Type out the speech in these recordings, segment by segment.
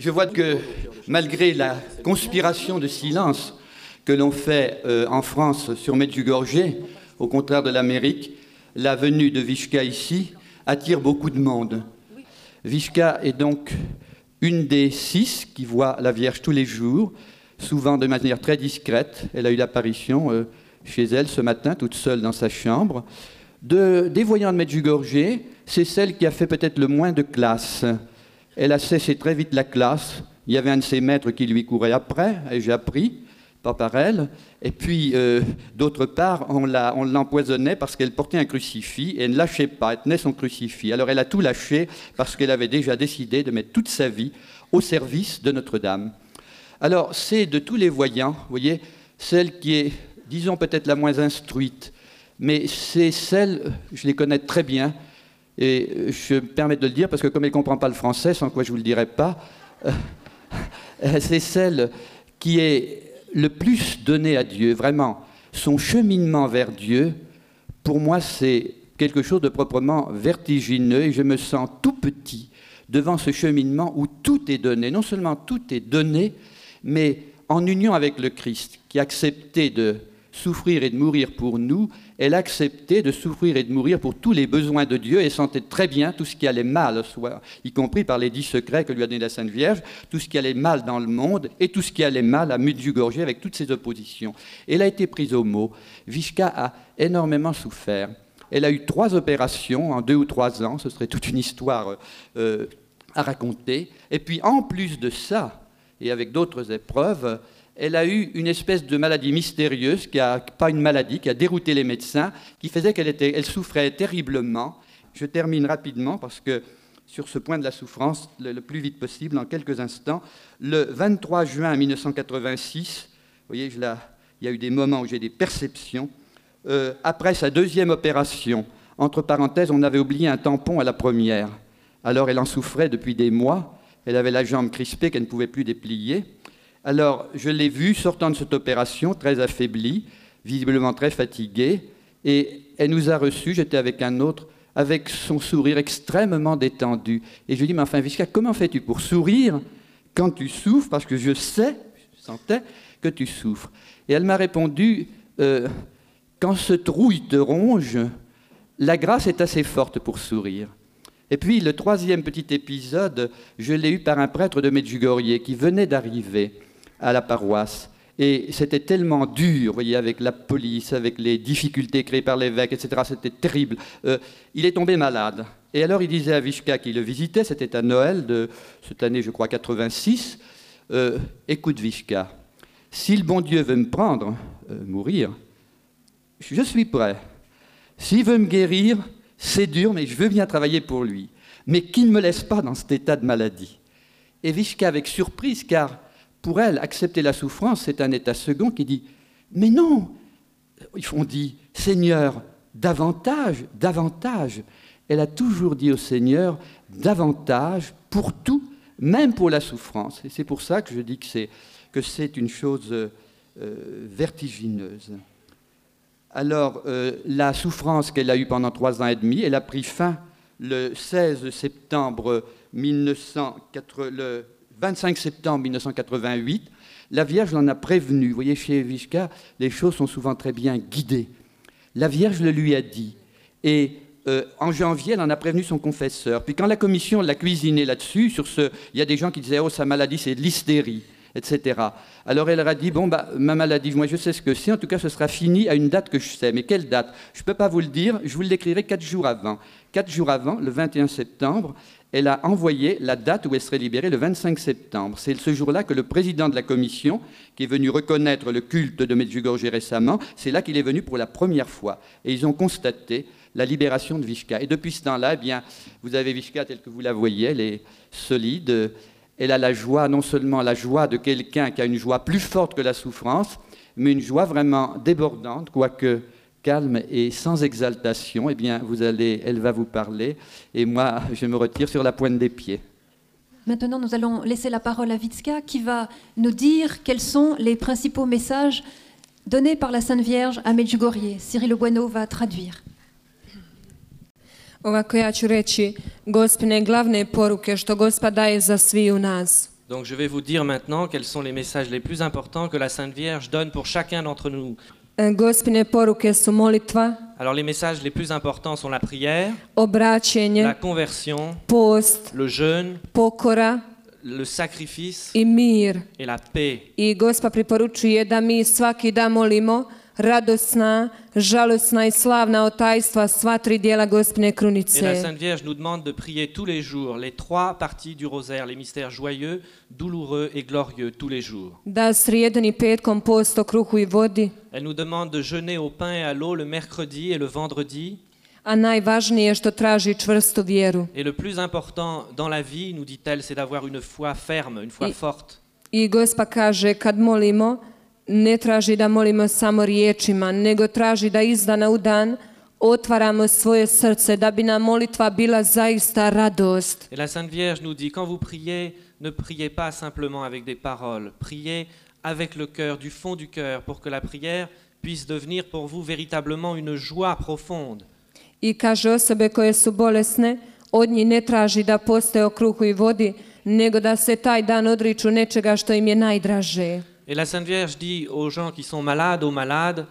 Je vois que malgré la conspiration de silence que l'on fait euh, en France sur Medjugorje, au contraire de l'Amérique, la venue de Vishka ici attire beaucoup de monde. Vishka est donc une des six qui voit la Vierge tous les jours, souvent de manière très discrète. Elle a eu l'apparition euh, chez elle ce matin, toute seule dans sa chambre. De, des voyants de Medjugorje, c'est celle qui a fait peut-être le moins de classe. Elle a cessé très vite la classe. Il y avait un de ses maîtres qui lui courait après, et j'ai appris, pas par elle. Et puis, euh, d'autre part, on l'empoisonnait parce qu'elle portait un crucifix et elle ne lâchait pas, elle tenait son crucifix. Alors elle a tout lâché parce qu'elle avait déjà décidé de mettre toute sa vie au service de Notre-Dame. Alors, c'est de tous les voyants, vous voyez, celle qui est, disons, peut-être la moins instruite, mais c'est celle, je les connais très bien, et je me permets de le dire parce que comme elle ne comprend pas le français, sans quoi je ne vous le dirai pas, euh, c'est celle qui est le plus donnée à Dieu, vraiment. Son cheminement vers Dieu, pour moi, c'est quelque chose de proprement vertigineux et je me sens tout petit devant ce cheminement où tout est donné. Non seulement tout est donné, mais en union avec le Christ, qui a accepté de souffrir et de mourir pour nous, elle acceptait de souffrir et de mourir pour tous les besoins de Dieu et sentait très bien tout ce qui allait mal, y compris par les dix secrets que lui a donné la Sainte Vierge, tout ce qui allait mal dans le monde et tout ce qui allait mal à Medjugorje avec toutes ses oppositions. Elle a été prise au mot. Vishka a énormément souffert. Elle a eu trois opérations en deux ou trois ans, ce serait toute une histoire euh, à raconter. Et puis en plus de ça, et avec d'autres épreuves, elle a eu une espèce de maladie mystérieuse, qui a, pas une maladie, qui a dérouté les médecins, qui faisait qu'elle elle souffrait terriblement. Je termine rapidement parce que sur ce point de la souffrance, le, plus vite possible, en quelques instants, le 23 juin 1986, vous voyez, il y a eu des moments où j'ai des perceptions, euh, après sa deuxième opération, entre parenthèses, on avait oublié un tampon à la première. Alors elle en souffrait depuis des mois. Elle avait la jambe crispée qu'elle ne pouvait plus déplier. Alors, je l'ai vue sortant de cette opération, très affaiblie, visiblement très fatiguée, et elle nous a reçus, j'étais avec un autre, avec son sourire extrêmement détendu. Et je lui dit, mais enfin, Vishka, comment fais-tu pour sourire quand tu souffres? Parce que je sais, je sentais que tu souffres. Et elle m'a répondu, euh, quand ce trouille te ronge, la grâce est assez forte pour sourire. Et puis le troisième petit épisode, je l'ai eu par un prêtre de Medjugorje qui venait d'arriver à la paroisse. Et c'était tellement dur, vous voyez, avec la police, avec les difficultés créées par l'évêque, etc. C'était terrible. Euh, il est tombé malade. Et alors il disait à Vishka qui le visitait, c'était à Noël de cette année, je crois, 86, euh, écoute Vishka, si le bon Dieu veut me prendre, euh, mourir, je suis prêt. S'il veut me guérir, c'est dur, mais je veux bien travailler pour lui. Mais qu'il ne me laisse pas dans cet état de maladie. Et Vishka, avec surprise, car pour elle, accepter la souffrance, c'est un état second qui dit Mais non On dit Seigneur, davantage, davantage. Elle a toujours dit au Seigneur davantage pour tout, même pour la souffrance. Et c'est pour ça que je dis que c'est, une chose euh, vertigineuse. Alors, euh, la souffrance qu'elle a eue pendant trois ans et demi, elle a pris fin le 16 septembre 1980, le 25 septembre 1988. La Vierge l'en a prévenu. Vous voyez, chez Vishka, les choses sont souvent très bien guidées. La Vierge le lui a dit. Et euh, en janvier, elle en a prévenu son confesseur. Puis quand la commission l'a cuisiné là-dessus, sur ce, il y a des gens qui disaient, oh, sa maladie, c'est de l'hystérie etc. Alors elle leur a dit, bon, bah, ma maladie, moi je sais ce que c'est, en tout cas ce sera fini à une date que je sais. Mais quelle date? Je ne peux pas vous le dire, je vous l'écrirai quatre jours avant. Quatre jours avant, le 21 septembre, elle a envoyé la date où elle serait libérée, le 25 septembre. C'est ce jour-là que le président de la commission, qui est venu reconnaître le culte de Medjugorje récemment, c'est là qu'il est venu pour la première fois. Et ils ont constaté la libération de Vishka. Et depuis ce temps-là, eh bien, vous avez Vishka telle que vous la voyez, elle est solide, elle a la joie, non seulement la joie de quelqu'un qui a une joie plus forte que la souffrance, mais une joie vraiment débordante, quoique calme et sans exaltation. Eh bien, vous allez, elle va vous parler, et moi, je me retire sur la pointe des pieds. Maintenant, nous allons laisser la parole à Vitska, qui va nous dire quels sont les principaux messages donnés par la Sainte Vierge à Medjugorje. Cyril Bueno va traduire. Ovako ja ću reći gospine glavne poruke što gospa daje za svi u nas. Donc je vais vous dire maintenant quels sont les messages les plus importants que la Sainte Vierge donne pour chacun d'entre nous. E, Gospine poruke su molitva, Alors les messages les plus importants sont la prière, obraćenje, la conversion, post, le jeûne, pokora le sacrifice i mir. et la paix. I Gospa preporučuje da mi svaki dan molimo radosna, žalosna i slavna otajstva sva tri dijela Gospine Et la. Sainte Vierge nous demande de prier tous les jours les trois parties du rosaire, les mystères joyeux, douloureux et glorieux tous les jours. Da srijedan i petkom posto kruhu i vodi, Elle nous demande de jeûner au pain et à l'eau le mercredi et le vendredi. a najvažnije što traži čvrstu vjeru. Et le plus important dans la vie, nous dit-elle, c'est d'avoir une foi ferme, une foi forte. I Gospa kaže kad molimo, ne traži da molimo samo riječima, nego traži da iz dana u dan otvaramo svoje srce da bi nam molitva bila zaista radost. Et la Sainte Vierge nous dit, quand vous priez, ne priez pas simplement avec des paroles, priez avec le cœur, du fond du cœur, pour que la prière puisse devenir pour vous véritablement une joie profonde. I kaže osobe koje su bolesne, od njih ne traži da postoje o kruhu i vodi, nego da se taj dan odriču nečega što im je najdraže. Et la Sainte Vierge dit aux gens qui sont malades, aux malades,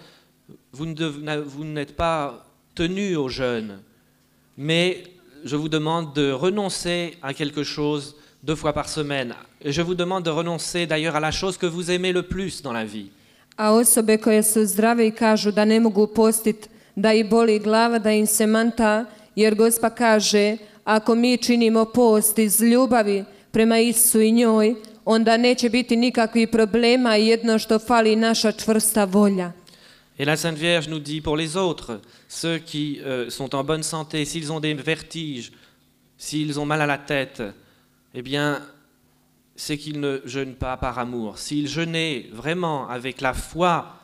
vous n'êtes pas tenus au jeûne, mais je vous demande de renoncer à quelque chose deux fois par semaine. Et je vous demande de renoncer d'ailleurs à la chose que vous aimez le plus dans la vie. A osobe koje su zdrave i kažu da ne mogu postit, da ih boli glava, da im se manta, jer Gospa kaže, ako mi činimo post iz ljubavi prema Isu i njoj, Et la Sainte Vierge nous dit pour les autres, ceux qui euh, sont en bonne santé, s'ils ont des vertiges, s'ils ont mal à la tête, eh bien, c'est qu'ils ne jeûnent pas par amour. S'ils jeûnaient vraiment avec la foi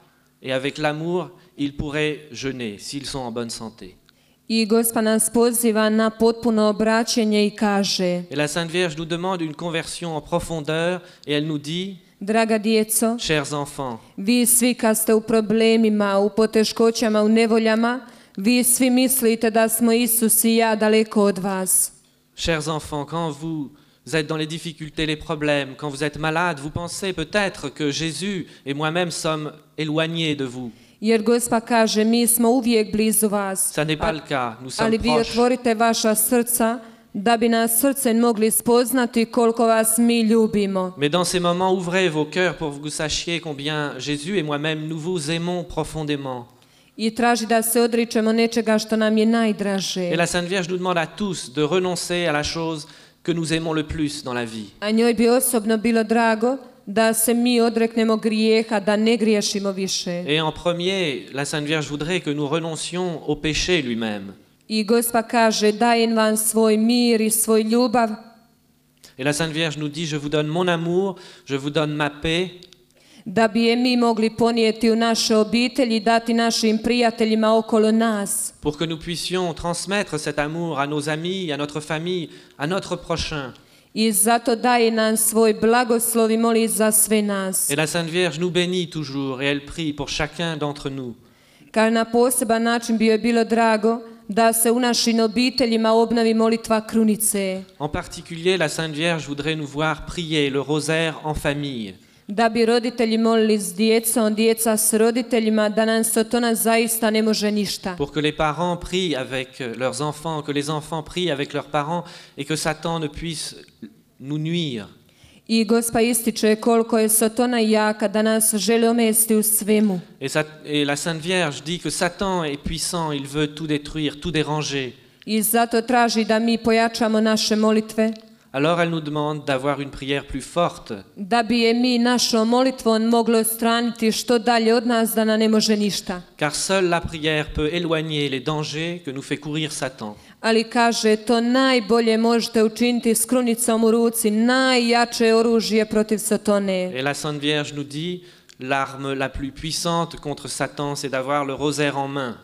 et avec l'amour, ils pourraient jeûner s'ils sont en bonne santé. I Gospa nas poziva na potpuno obraćenje i kaže, Et la Sainte Vierge nous demande une conversion en profondeur et elle nous dit, draga djeco, chers enfants, vi svi kad ste u problemima, u poteškoćama, u nevoljama, vi svi mislite da smo Isus i ja daleko od vas. Chers enfants, quand vous êtes dans les difficultés, les problèmes, quand vous êtes malade, vous pensez peut-être que Jésus et moi-même sommes éloignés de vous. Jer Gospa kaže, mi smo uvijek blizu vas, Ça n'est pas le cas, nous sommes ali vi proches. otvorite vaša srca da bi nas srcem mogli spoznati koliko vas mi ljubimo. Mais dans ces moments, ouvrez vos cœurs pour que vous sachiez combien Jésus et moi-même, nous vous aimons profondément. I traži da se odričemo nečega što nam je najdraže. Et la Sainte Vierge nous demande à tous de renoncer à la chose que nous aimons le plus dans la vie. A njoj bi osobno bilo drago da se mi odreknemo grijeha, da ne griješimo više. Et en premier, la Sainte Vierge voudrait que nous renoncions au péché lui-même. I Gospa kaže, dajem vam svoj mir i svoj ljubav, Et la Sainte Vierge nous dit, je vous donne mon amour, je vous donne ma paix, da bi je mi mogli ponijeti u naše obitelji i dati našim prijateljima okolo nas. pour que nous puissions transmettre cet amour à nos amis, à notre famille, à notre prochain. I zato daje nam svoj blagoslov i moli za sve nas. Et la Sainte Vierge nous bénit toujours et elle prie pour chacun d'entre nous. Kao na poseban način bi joj bilo drago da se u našim obiteljima obnovi molitva krunice. En particulier, la Sainte Vierge voudrait nous voir prier le rosaire en famille. Da bi roditelji molili s djecom, djeca s roditeljima, da nam Sotona zaista ne može ništa. Pour que les parents prient avec leurs enfants, que les enfants prient avec leurs parents et que Satan ne puisse nous nuire. I Gospa ističe koliko je Sotona jaka da nas želi omesti u svemu. Et, la Sainte Vierge dit que Satan est puissant, il veut tout détruire, tout déranger. I zato traži da mi pojačamo naše molitve, Alors elle nous demande d'avoir une prière plus forte, da bi je mi našom molitvom moglo straniti što dalje od nas da nam ne može ništa. car seule la prière peut éloigner les dangers que nous fait courir Satan. Ali kaže, to najbolje možete učiniti s krunicom u ruci, najjače oružje protiv Satone. Et la Sainte Vierge nous dit, l'arme la plus puissante contre Satan, c'est d'avoir le rosaire en main.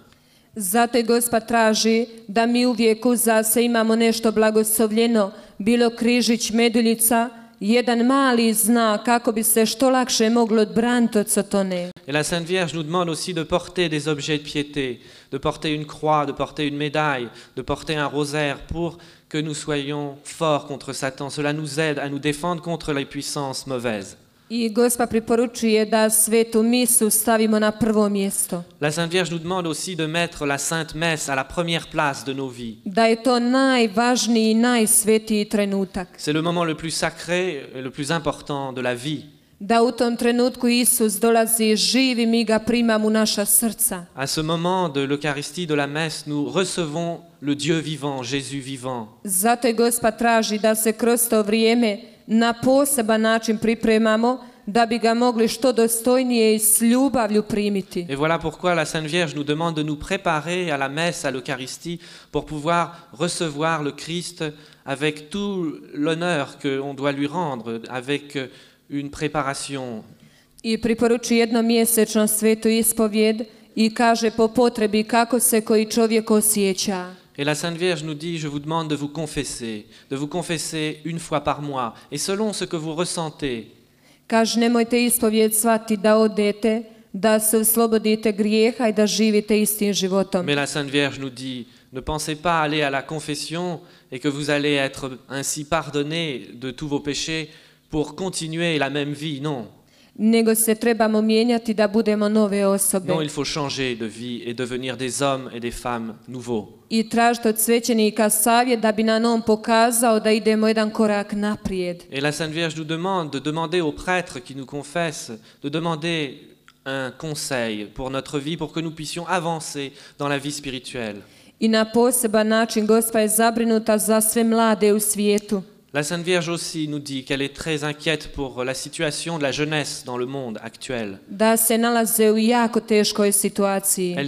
Zato i Gospa traži da mi uvijek uza se imamo nešto blagoslovljeno, bilo križić, meduljica jedan mali znak kako bi se što lakše moglo odbraniti od Sotone. Et la Sainte Vierge nous demande aussi de porter des objets de piété, de porter une croix, de porter une médaille, de porter un rosaire pour que nous soyons forts contre Satan. Cela nous aide à nous défendre contre les puissances mauvaises. I Gospa preporučuje da svetu misu stavimo na prvo mjesto. La Sainte Vierge nous demande aussi de mettre la Sainte Messe à la première place de nos vies. Da je to najvažniji i najsvetiji trenutak. C'est le moment le plus sacré et le plus important de la vie. Da u tom trenutku Isus dolazi živi, mi ga primamo u naša srca. À ce moment de l'Eucharistie, de la messe, nous recevons le Dieu vivant, Jésus vivant. Zato je Gospa traži da se kroz to vrijeme na poseban način pripremamo da bi ga mogli što dostojnije i s ljubavlju primiti. Et voilà pourquoi la Sainte Vierge nous demande de nous préparer à la messe, à l'Eucharistie, pour pouvoir recevoir le Christ avec tout l'honneur qu'on doit lui rendre, avec une préparation. I preporuči jednomjesečno svetu ispovjed i kaže po potrebi kako se koji čovjek osjeća. Et la Sainte Vierge nous dit, je vous demande de vous confesser, de vous confesser une fois par mois, et selon ce que vous ressentez. Kaže, nemojte ispovjed shvati da odete, da se oslobodite grijeha i da živite istim životom. Mais la Sainte Vierge nous dit, ne pensez pas aller à la confession et que vous allez être ainsi pardonné de tous vos péchés pour continuer la même vie. Non. Nego se trebamo mijenjati da budemo nove osobe. Non, il faut changer de vie et devenir des hommes et des femmes nouveaux. I tražiti od svećenika savjet da bi nam on pokazao da idemo jedan korak naprijed. Et la Sainte Vierge nous demande de demander aux prêtres qui nous confessent, de demander un conseil pour notre vie, pour que nous puissions avancer dans la vie spirituelle. I na poseban način Gospa je zabrinuta za sve mlade u svijetu. La Sainte Vierge aussi nous dit qu'elle est très inquiète pour la situation de la jeunesse dans le monde actuel. Elle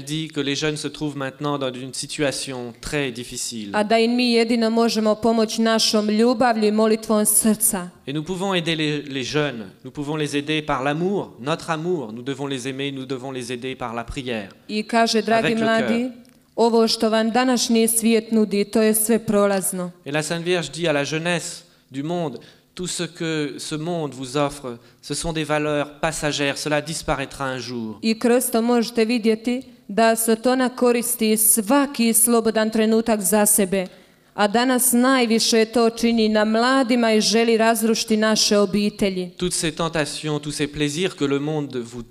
dit que les jeunes se trouvent maintenant dans une situation très difficile. Et nous pouvons aider les, les jeunes, nous pouvons les aider par l'amour, notre amour, nous devons les aimer, nous devons les aider par la prière. Avec le ovo što vam današnji svijet nudi, to je sve prolazno. Et la Sainte Vierge dit à la jeunesse du monde, tout ce que ce monde vous offre, ce sont des valeurs passagères, cela disparaîtra un jour. I kroz to možete vidjeti da Sotona koristi svaki slobodan trenutak za sebe. A danas najviše to čini na mladima i želi razrušiti naše obitelji. Toutes ces tentations, tous ces plaisirs que le monde vous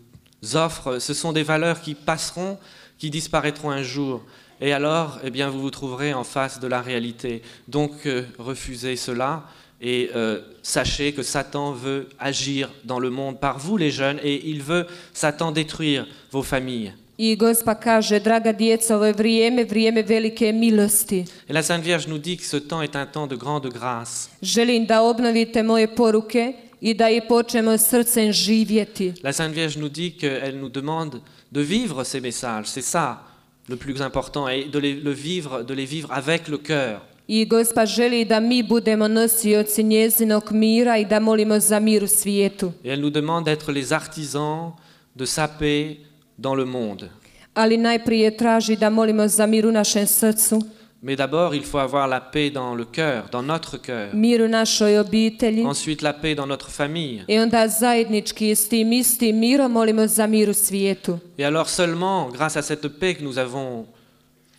offre, ce sont des valeurs qui passeront, qui disparaîtront un jour. Et alors, eh bien, vous vous trouverez en face de la réalité. Donc, euh, refusez cela et euh, sachez que Satan veut agir dans le monde par vous, les jeunes, et il veut, Satan, détruire vos familles. I Gospa kaže, draga djeca, ovo je vrijeme, vrijeme velike milosti. Et la Sainte Vierge nous dit que ce temps est un temps de grande grâce. Želim da obnovite moje poruke i da je počnemo srcem živjeti. La Sainte Vierge nous dit qu'elle nous demande de vivre ces messages. C'est ça le plus important, et de les, le vivre, de les vivre avec le cœur. I Gospa želi da mi budemo nosioci njezinog mira i da molimo za mir u svijetu. Et elle nous demande d'être les artisans de sa paix dans le monde. Ali najprije traži da molimo za mir u našem srcu, Mais d'abord, il faut avoir la paix dans le cœur, dans notre cœur. mir u našoj obitelji Ensuite, la paix dans notre famille. i onda zajednički s tim istim mirom molimo za mir u svijetu. Et alors seulement, grâce à cette paix que nous avons,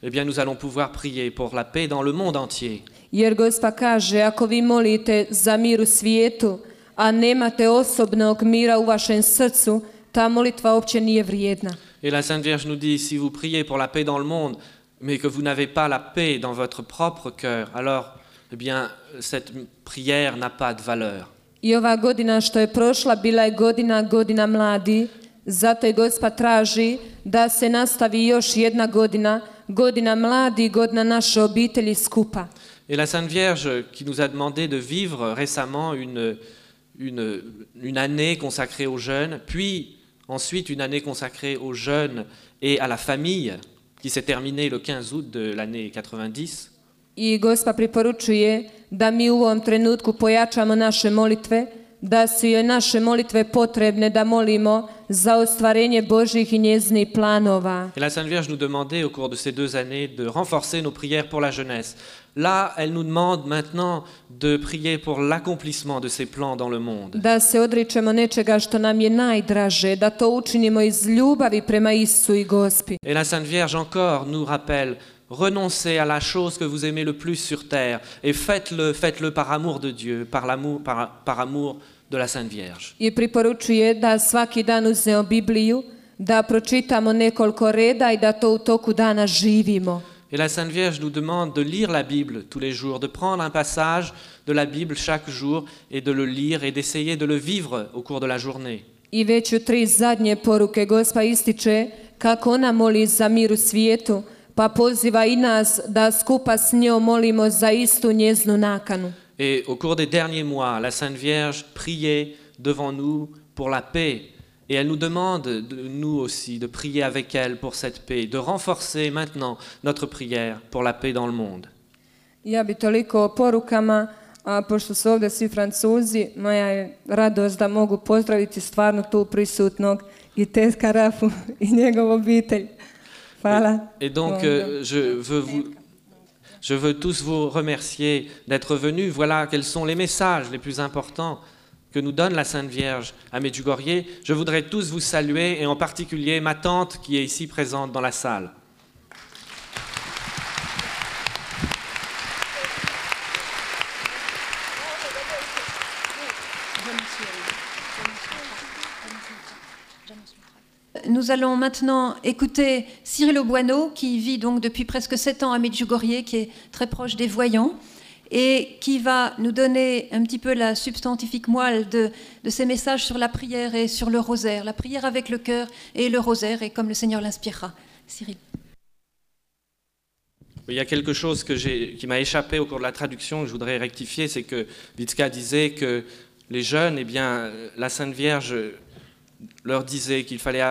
eh bien, nous allons pouvoir prier pour la paix dans le monde entier. Jer Gospa kaže, ako vi molite za mir u svijetu, a nemate osobnog mira u vašem srcu, ta molitva uopće nije vrijedna. Et la Sainte Vierge nous dit, si vous priez pour la paix dans le monde, mais que vous n'avez pas la paix dans votre propre cœur, alors, eh bien, cette prière n'a pas de valeur. I ova godina što je prošla bila je godina, godina mladi, zato je Gospa traži da se nastavi još jedna godina, godina mladi, godina naše obitelji skupa. Et la Sainte Vierge qui nous a demandé de vivre récemment une, une, une année consacrée aux jeunes, puis ensuite une année consacrée aux jeunes et à la famille, qui s'est terminée le 15 août de l'année 90. I Gospa preporučuje da mi u ovom trenutku pojačamo naše molitve da su joj naše molitve potrebne da molimo za ostvarenje Božih i njezinih planova. Et la Sainte Vierge nous demandait au cours de ces deux années de renforcer nos prières pour la jeunesse. Là, elle nous demande maintenant de prier pour l'accomplissement de ses plans dans le monde. Da se odričemo nečega što nam je najdraže, da to učinimo iz ljubavi prema Isu i Gospi. Et la Sainte Vierge encore nous rappelle, renoncez à la chose que vous aimez le plus sur terre et faites-le, faites-le par amour de Dieu, par, l'amour, par, par amour de la Sainte Vierge. I preporučuje da svaki dan uzmemo Bibliju, da pročitamo nekoliko reda i da to u toku dana živimo. Et la Sainte Vierge nous demande de lire la Bible tous les jours, de prendre un passage de la Bible chaque jour et de le lire et d'essayer de le vivre au cours de la journée. I već u tri zadnje poruke Gospa ističe kako ona moli za mir u svijetu, pa poziva i nas da skupa s njom molimo za istu njeznu nakanu. Et au cours des derniers mois, la Sainte Vierge priait devant nous pour la paix. Et elle nous demande, de nous aussi, de prier avec elle pour cette paix, de renforcer maintenant notre prière pour la paix dans le monde. Ja bi toliko o porukama, a pošto su ovdje svi francuzi, moja je radost da mogu pozdraviti stvarno tu prisutnog i tetka Rafu i njegovu obitelj. Hvala. Et donc, Bon, euh, je, veux vous, je veux tous vous remercier d'être venus. Voilà quels sont les messages les plus importants que nous donne la Sainte Vierge à Medjugorje. Je voudrais tous vous saluer, et en particulier ma tante qui est ici présente dans la salle. Nous allons maintenant écouter Cyril Obuano, qui vit donc depuis presque sept ans à Medjugorje, qui est très proche des voyants, et qui va nous donner un petit peu la substantifique moelle de, ses messages sur la prière et sur le rosaire, la prière avec le cœur et le rosaire, et comme le Seigneur l'inspirera. Cyril. Il y a quelque chose qui m'a échappé au cours de la traduction que je voudrais rectifier, c'est que Vitska disait que les jeunes, eh bien, la Sainte Vierge leur disait qu'il fallait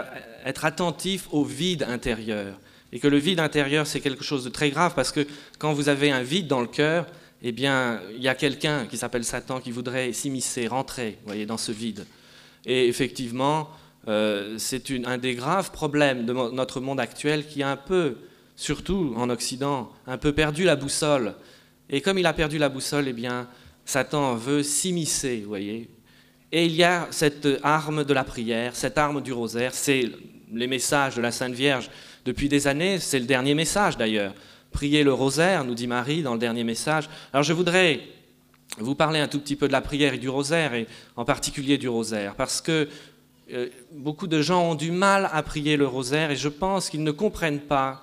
être attentif au vide intérieur. Et que le vide intérieur, c'est quelque chose de très grave parce que quand vous avez un vide dans le cœur, eh bien, il y a quelqu'un qui s'appelle Satan qui voudrait s'immiscer, rentrer, voyez, dans ce vide. Et effectivement, euh, c'est un des graves problèmes de notre monde actuel qui a un peu, surtout en Occident, un peu perdu la boussole. Et comme il a perdu la boussole, eh bien, Satan veut s'immiscer, vous voyez. Et il y a cette arme de la prière, cette arme du rosaire, c'est les messages de la Sainte Vierge depuis des années, c'est le dernier message d'ailleurs. Priez le rosaire, nous dit Marie dans le dernier message. Alors je voudrais vous parler un tout petit peu de la prière et du rosaire, et en particulier du rosaire, parce que euh, beaucoup de gens ont du mal à prier le rosaire, et je pense qu'ils ne comprennent pas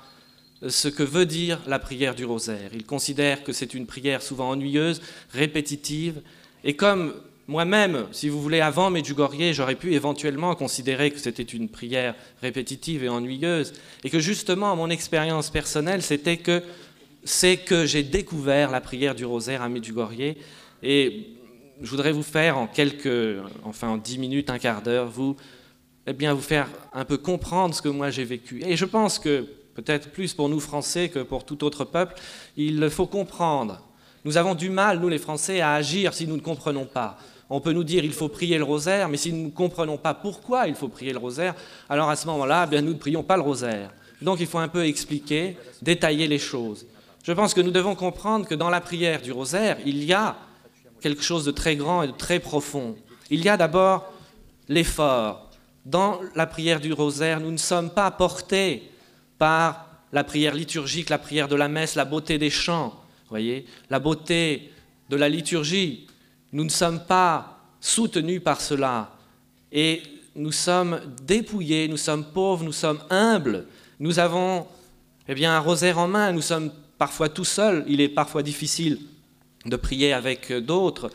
euh, ce que veut dire la prière du rosaire. Ils considèrent que c'est une prière souvent ennuyeuse, répétitive, et comme moi-même, si vous voulez, avant Medjugorje, j'aurais pu éventuellement considérer que c'était une prière répétitive et ennuyeuse, et que justement, mon expérience personnelle, c'était que c'est que j'ai découvert la prière du rosaire à Medjugorje, et je voudrais vous faire en quelques, enfin en dix minutes, un quart d'heure, vous, eh bien, vous faire un peu comprendre ce que moi j'ai vécu. Et je pense que, peut-être plus pour nous Français que pour tout autre peuple, il faut comprendre. Nous avons du mal, nous les Français, à agir si nous ne comprenons pas. On peut nous dire il faut prier le rosaire, mais si nous ne comprenons pas pourquoi il faut prier le rosaire, alors à ce moment-là, eh bien, nous ne prions pas le rosaire. Donc il faut un peu expliquer, détailler les choses. Je pense que nous devons comprendre que dans la prière du rosaire, il y a quelque chose de très grand et de très profond. Il y a d'abord l'effort. Dans la prière du rosaire, nous ne sommes pas portés par la prière liturgique, la prière de la messe, la beauté des chants, voyez, la beauté de la liturgie. Nous ne sommes pas soutenus par cela. Et nous sommes dépouillés, nous sommes pauvres, nous sommes humbles. Nous avons eh bien, un rosaire en main, nous sommes parfois tout seuls. Il est parfois difficile de prier avec d'autres,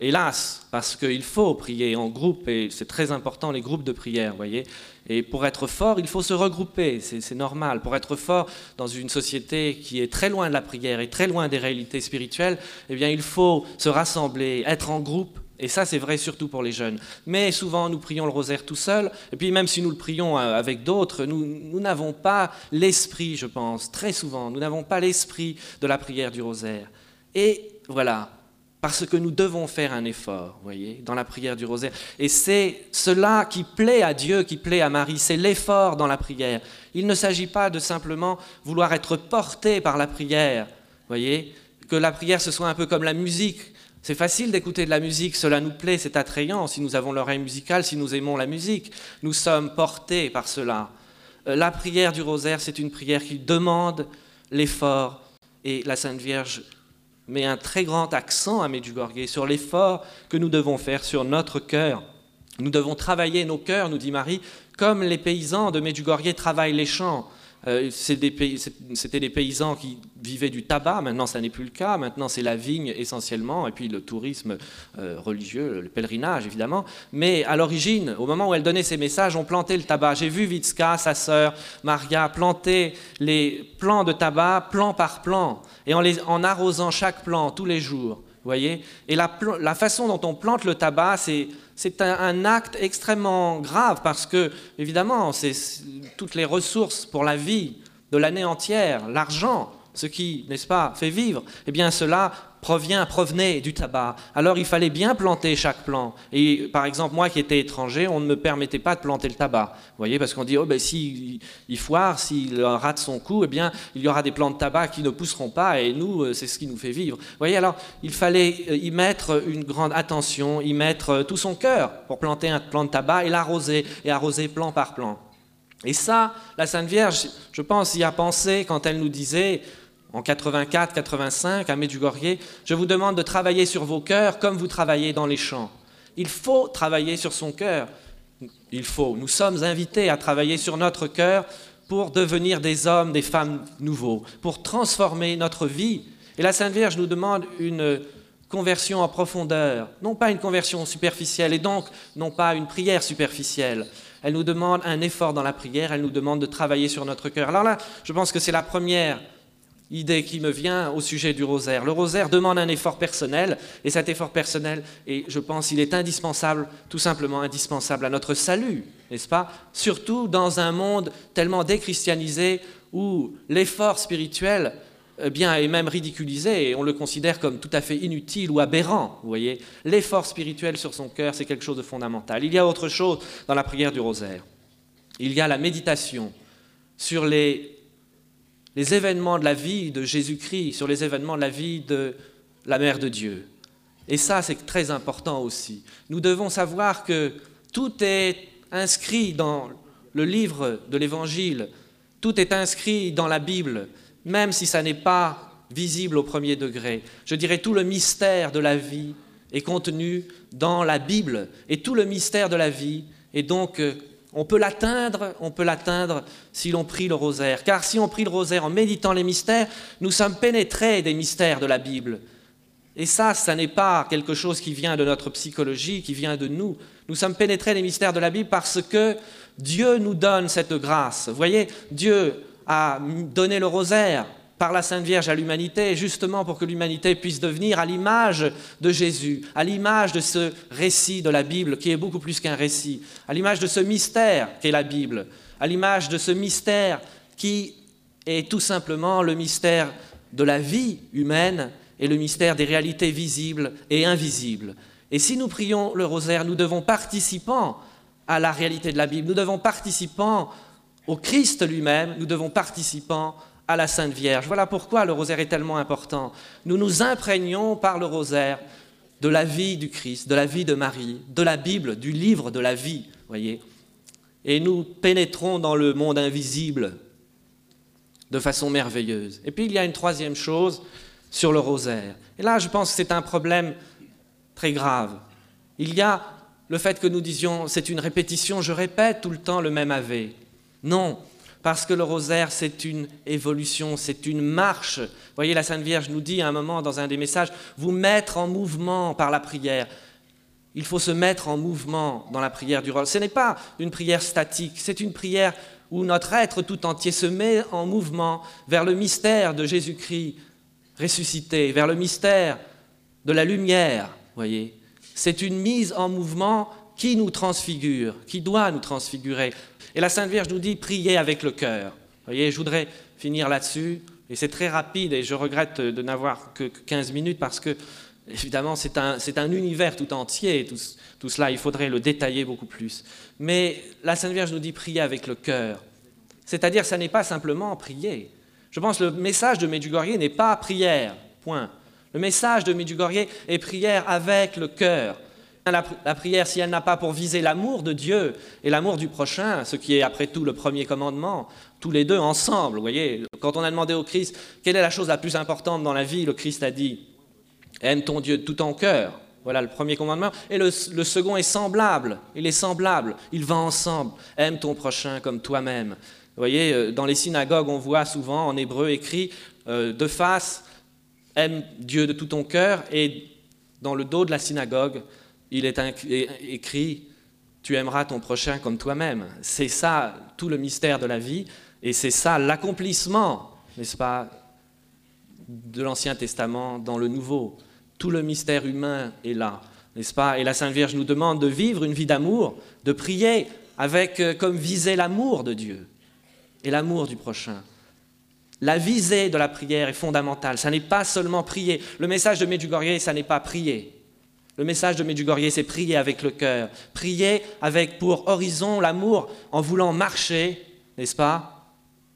hélas, parce qu'il faut prier en groupe, et c'est très important les groupes de prière, voyez. Et pour être fort, il faut se regrouper, c'est normal. Pour être fort dans une société qui est très loin de la prière et très loin des réalités spirituelles, eh bien, il faut se rassembler, être en groupe. Et ça, c'est vrai surtout pour les jeunes. Mais souvent, nous prions le rosaire tout seul. Et puis, même si nous le prions euh, avec d'autres, nous n'avons pas l'esprit, je pense, très souvent, nous n'avons pas l'esprit de la prière du rosaire. Et voilà, parce que nous devons faire un effort, voyez, dans la prière du rosaire. Et c'est cela qui plaît à Dieu, qui plaît à Marie, c'est l'effort dans la prière. Il ne s'agit pas de simplement vouloir être porté par la prière, voyez, que la prière ce soit un peu comme la musique. C'est facile d'écouter de la musique, cela nous plaît, c'est attrayant si nous avons l'oreille musicale, si nous aimons la musique. Nous sommes portés par cela. Euh, la prière du rosaire, c'est une prière qui demande l'effort. Et la Sainte Vierge met un très grand accent à Medjugorje sur l'effort que nous devons faire sur notre cœur. Nous devons travailler nos cœurs, nous dit Marie, comme les paysans de Medjugorje travaillent les champs. Euh, c'était des paysans qui vivaient du tabac, maintenant ça n'est plus le cas, maintenant c'est la vigne essentiellement, et puis le tourisme euh, religieux, le pèlerinage évidemment. Mais à l'origine, au moment où elle donnait ces messages, on plantait le tabac. J'ai vu Vitska, sa sœur Maria, planter les plants de tabac, plan par plan, et en, les, en arrosant chaque plant tous les jours. Voyez? Et la façon dont on plante le tabac, c'est c'est un, acte extrêmement grave parce que, évidemment, c'est toutes les ressources pour la vie de l'année entière, l'argent, ce qui, n'est-ce pas, fait vivre, eh bien cela provenait du tabac. Alors il fallait bien planter chaque plant. Et par exemple, moi qui étais étranger, on ne me permettait pas de planter le tabac. Vous voyez, parce qu'on dit, oh ben si il foire, s'il rate son coup, eh bien il y aura des plants de tabac qui ne pousseront pas et nous, euh, c'est ce qui nous fait vivre. Vous voyez, alors il fallait euh, y mettre une grande attention, y mettre euh, tout son cœur pour planter un plant de tabac et l'arroser, et arroser plant par plant. Et ça, la Sainte Vierge, je pense, y a pensé quand elle nous disait, en 84, 85, à Medjugorje, je vous demande de travailler sur vos cœurs comme vous travaillez dans les champs. Il faut travailler sur son cœur. Il faut. Nous sommes invités à travailler sur notre cœur pour devenir des hommes, des femmes nouveaux, pour transformer notre vie. Et la Sainte Vierge nous demande une conversion en profondeur, non pas une conversion superficielle, et donc non pas une prière superficielle. Elle nous demande un effort dans la prière, elle nous demande de travailler sur notre cœur. Alors là, je pense que c'est la première idée qui me vient au sujet du rosaire. Le rosaire demande un effort personnel, et cet effort personnel, et je pense il est indispensable, tout simplement indispensable à notre salut, n'est-ce pas? Surtout dans un monde tellement déchristianisé où l'effort spirituel eh bien, est même ridiculisé et on le considère comme tout à fait inutile ou aberrant. Vous voyez, l'effort spirituel sur son cœur, c'est quelque chose de fondamental. Il y a autre chose dans la prière du rosaire. Il y a la méditation sur les les événements de la vie de Jésus-Christ, sur les événements de la vie de la Mère de Dieu. Et ça, c'est très important aussi. Nous devons savoir que tout est inscrit dans le livre de l'Évangile, tout est inscrit dans la Bible, même si ça n'est pas visible au premier degré. Je dirais tout le mystère de la vie est contenu dans la Bible, et tout le mystère de la vie est donc euh, on peut l'atteindre, on peut l'atteindre si l'on prie le rosaire. Car si on prie le rosaire en méditant les mystères, nous sommes pénétrés des mystères de la Bible. Et ça, ça n'est pas quelque chose qui vient de notre psychologie, qui vient de nous. Nous sommes pénétrés des mystères de la Bible parce que Dieu nous donne cette grâce. Vous voyez, Dieu a donné le rosaire par la Sainte Vierge à l'humanité, justement pour que l'humanité puisse devenir à l'image de Jésus, à l'image de ce récit de la Bible qui est beaucoup plus qu'un récit, à l'image de ce mystère qu'est la Bible, à l'image de ce mystère qui est tout simplement le mystère de la vie humaine et le mystère des réalités visibles et invisibles. Et si nous prions le rosaire, nous devons participant à la réalité de la Bible, nous devons participant au Christ lui-même, nous devons participant à la Sainte Vierge. Voilà pourquoi le rosaire est tellement important. Nous nous imprégnons par le rosaire de la vie du Christ, de la vie de Marie, de la Bible, du livre de la vie, voyez. Et nous pénétrons dans le monde invisible de façon merveilleuse. Et puis il y a une troisième chose sur le rosaire. Et là, je pense que c'est un problème très grave. Il y a le fait que nous disions c'est une répétition, je répète tout le temps le même Ave. Non, parce que le rosaire, c'est une évolution, c'est une marche. Vous voyez, la Sainte Vierge nous dit à un moment dans un des messages, vous mettre en mouvement par la prière. Il faut se mettre en mouvement dans la prière du rôle. Ce n'est pas une prière statique, c'est une prière où notre être tout entier se met en mouvement vers le mystère de Jésus-Christ ressuscité, vers le mystère de la lumière. Voyez, c'est une mise en mouvement qui nous transfigure, qui doit nous transfigurer. Et la Sainte Vierge nous dit priez avec le cœur. voyez, je voudrais finir là-dessus. Et c'est très rapide et je regrette de n'avoir que 15 minutes parce que Évidemment, c'est un, un univers tout entier, tout, tout cela, il faudrait le détailler beaucoup plus. Mais la Sainte Vierge nous dit prier avec le cœur. C'est-à-dire, ça n'est pas simplement prier. Je pense que le message de Medjugorje n'est pas prière, point. Le message de Medjugorje est prière avec le cœur. La, la prière, si elle n'a pas pour viser l'amour de Dieu et l'amour du prochain, ce qui est après tout le premier commandement, tous les deux ensemble, vous voyez, quand on a demandé au Christ quelle est la chose la plus importante dans la vie, le Christ a dit aime ton Dieu de tout ton cœur. Voilà le premier commandement. Et le, le second est semblable. Il est semblable. Il va ensemble. Aime ton prochain comme toi-même. Vous voyez, euh, dans les synagogues, on voit souvent en hébreu écrit euh, de face aime Dieu de tout ton cœur, et dans le dos de la synagogue, il est écrit tu aimeras ton prochain comme toi-même. C'est ça tout le mystère de la vie, et c'est ça l'accomplissement, n'est-ce pas, de l'Ancien Testament dans le Nouveau. Tout le mystère humain est là, n'est-ce pas Et la Sainte Vierge nous demande de vivre une vie d'amour, de prier avec euh, comme visée l'amour de Dieu et l'amour du prochain. La visée de la prière est fondamentale. Ça n'est pas seulement prier. Le message de Medjugorje, ça n'est pas prier. Le message de Medjugorje, c'est prier avec le cœur. Prier avec pour horizon l'amour en voulant marcher, n'est-ce pas,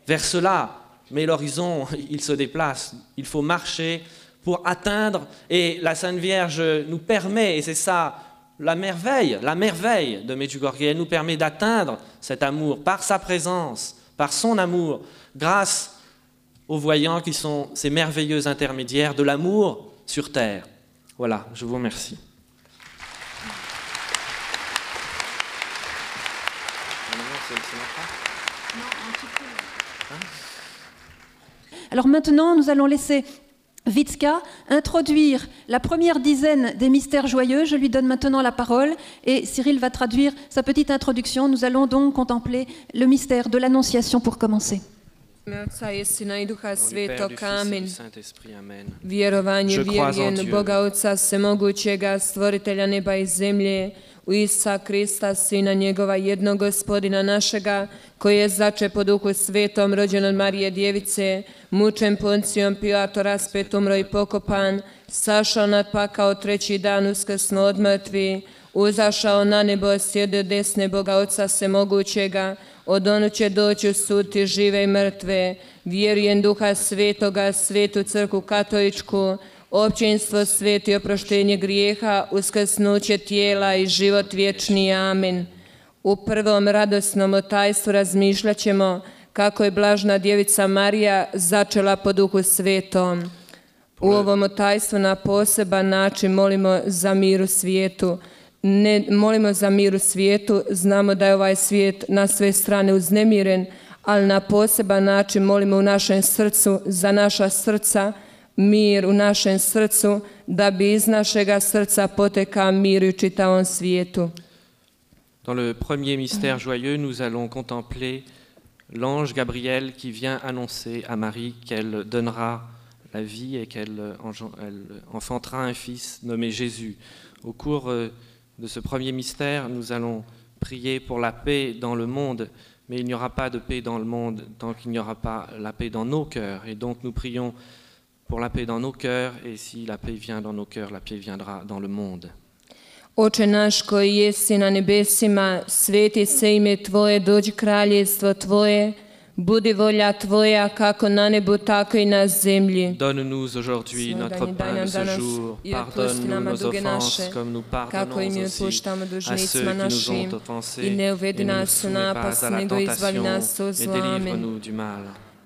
vers cela. Mais l'horizon, il se déplace. Il faut marcher pour atteindre. Et la Sainte Vierge nous permet, et c'est ça la merveille, la merveille de Medjugorje, elle nous permet d'atteindre cet amour par sa présence, par son amour, grâce aux voyants qui sont ces merveilleux intermédiaires de l'amour sur terre. Voilà, je vous remercie. Alors maintenant, nous allons laisser Vitska introduire la première dizaine des mystères joyeux. Je lui donne maintenant la parole et Cyril va traduire sa petite introduction. Nous allons donc contempler le mystère de l'Annonciation pour commencer. Oca i Sina i Duha Svetog, amen. Vjerovanje Je crois en vjerujem Dieu. Boga Oca Svemogućega, stvoritelja neba i zemlje, u Isa Krista, Sina njegova, jednog gospodina našega, koji je zače po duhu svetom, rođen od Marije Djevice, mučen Poncijom Pilato, raspet, umro i pokopan, sašao nad pakao treći dan, uskrsno od mrtvi, uzašao na nebo, sjede desne Boga Oca Svemogućega, od onu će doći suditi žive i mrtve, vjerujem duha svetoga, svetu crku katoličku, općinstvo sveti oproštenje grijeha, uskrsnuće tijela i život vječni. Amen. U prvom radosnom otajstvu razmišljat ćemo kako je blažna djevica Marija začela po duhu svetom. U ovom otajstvu na poseban način molimo za mir u svijetu. Dans le premier mystère joyeux, nous allons contempler l'ange Gabriel qui vient annoncer à Marie qu'elle donnera la vie et qu'elle euh, enfantera un fils nommé Jésus. Au cours euh, de ce premier mystère, nous allons prier pour la paix dans le monde, mais il n'y aura pas de paix dans le monde tant qu'il n'y aura pas la paix dans nos cœurs. Et donc nous prions pour la paix dans nos cœurs, et si la paix vient dans nos cœurs, la paix viendra dans le monde. Budi volja Tvoja kako na nebu, tako i na zemlji. Donne-nous aujourd'hui notre pain de ce jour. Pardonne-nous nos offenses comme nous pardonnons aussi à ceux qui nous ont offensés. I ne uvedi Et ne nous nas u soumets pas napas, à la nego izbavi tentation nas od et zla. Amen. délivre-nous du mal.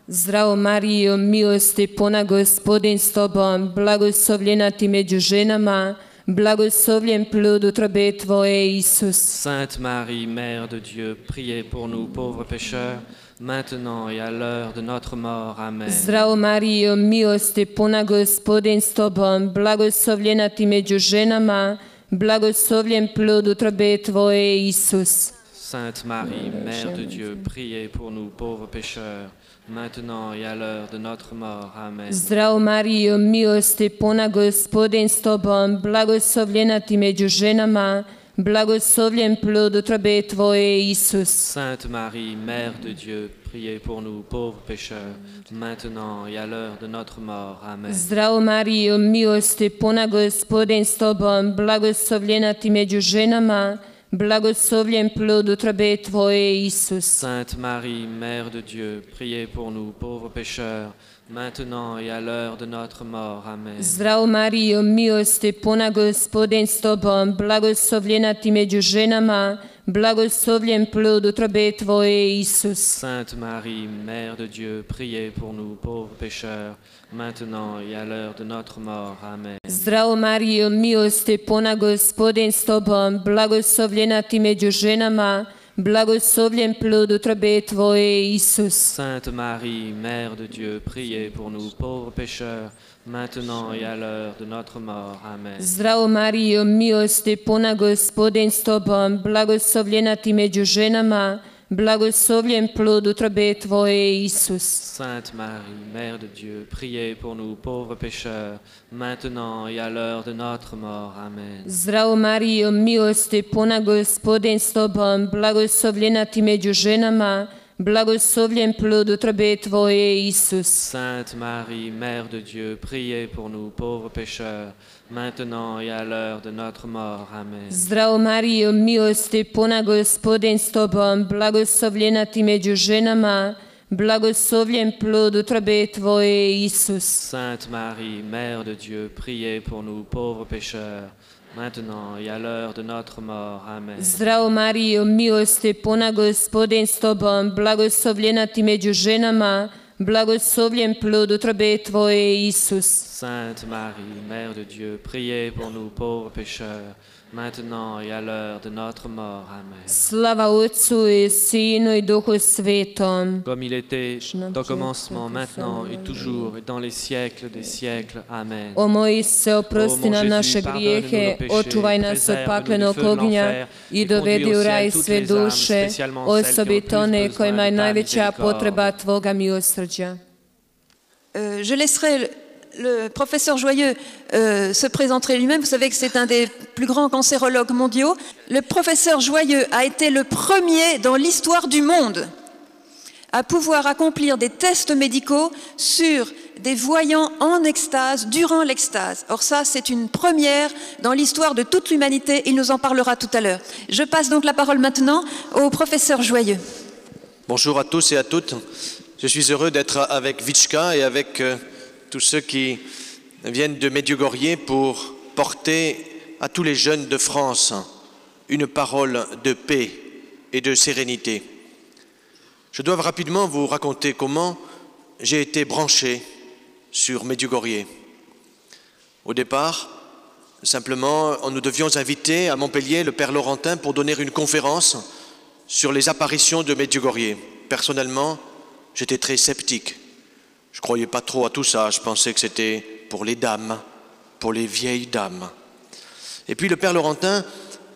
Zdravo Marijo, milosti puna gospodin s tobom, blagoslovljena ti među ženama, blagoslovljen plod utrobe tvoje, Isus. Sainte Marie, Mère de Dieu, priez pour nous pauvres pécheurs, maintenant et à l'heure de notre mort. Amen. Zdravo Marijo, milosti puna gospodin s tobom, blagoslovljena ti među ženama, blagoslovljen plod utrobe tvoje, Isus. Sainte Marie, Mère de Dieu, priez pour nous pauvres pécheurs, maintenant et à l'heure de notre mort. Amen. Zdravo Marijo, milosti puna gospodin s tobom, blagoslovljena ti među ženama, Blagoslovljen plod utrobe Tvoje, Isus. Sainte Marie, Mère de Dieu, priez pour nous pauvres pécheurs, maintenant et à l'heure de notre mort. Amen. Zdravo Marijo, milosti puna gospodin s Tobom, blagoslovljena ti među ženama, blagoslovljen plod utrobe Tvoje, Isus. Sainte Marie, Mère de Dieu, priez pour nous pauvres pécheurs, maintenant et à l'heure de notre mort. Amen. Zdravo Marijo, milosti puna gospodin s Tobom, blagoslovljena ti među ženama, blagoslovljen plod utrobe Tvoje, Isus. Sainte Marie, Mère de Dieu, priez pour nous pauvres pécheurs, maintenant et à l'heure de notre mort. Amen. Zdravo Marijo, milosti puna gospodin s Tobom, blagoslovljena ti među ženama, blagoslovljen plod utrobe Tvoje, Isus. Sainte Marie, Mère de Dieu, priez pour nous pauvres pécheurs, maintenant et à l'heure de notre mort. Amen. Zdravo Marijo, milosti puna gospodin s Tobom, blagoslovljena ti među ženama, blagoslovljen plod utrobe Tvoje, Isus. Sainte Marie, Mère de Dieu, priez pour nous pauvres pécheurs, maintenant et à l'heure de notre mort. Amen. Zdravo Marijo, milosti puna gospodin s Tobom, blagoslovljena ti među ženama, blagoslovljen plod utrobe Tvoje, Isus. Sainte Marie, Mère de Dieu, priez pour nous pauvres pécheurs, maintenant et à l'heure de notre mort. Amen. Zdravo Marijo, milosti puna gospodin s Tobom, blagoslovljena ti među ženama, blagoslovljen plod utrobe Tvoje, Isus. Sainte Marie, Mère de Dieu, priez pour nous pauvres pécheurs, maintenant et à l'heure de notre mort. Amen. Zdravo Marijo, milosti puna gospodin s Tobom, blagoslovljena ti među ženama, Sainte Marie, Mère de Dieu, priez pour nous pauvres pécheurs, maintenant et à l'heure de notre mort. Amen. Slava Otcu i Sinu i Duhu Svetom. Comme il était au commencement, maintenant et toujours et dans les siècles des siècles. Amen. O oprosti nam naše grijehe, očuvaj nas od paklenog ognja i dovedi u raj sve duše, osobito one kojima najveća potreba Tvoga milosrđa. Je laisserai le, professeur Joyeux euh, se présenter lui-même. Vous savez que c'est un des plus grands cancérologues mondiaux. Le professeur Joyeux a été le premier dans l'histoire du monde à pouvoir accomplir des tests médicaux sur des voyants en extase durant l'extase. Or ça, c'est une première dans l'histoire de toute l'humanité. Il nous en parlera tout à l'heure. Je passe donc la parole maintenant au professeur Joyeux. Bonjour à tous et à toutes. Je suis heureux d'être avec Vichka et avec euh, tous ceux qui viennent de Medjugorje pour porter à tous les jeunes de France une parole de paix et de sérénité. Je dois rapidement vous raconter comment j'ai été branché sur Medjugorje. Au départ, simplement, nous devions inviter à Montpellier le Père Laurentin pour donner une conférence sur les apparitions de Medjugorje. Personnellement, j'étais très sceptique. Je croyais pas trop à tout ça. Je pensais que c'était pour les dames, pour les vieilles dames. Et puis le Père Laurentin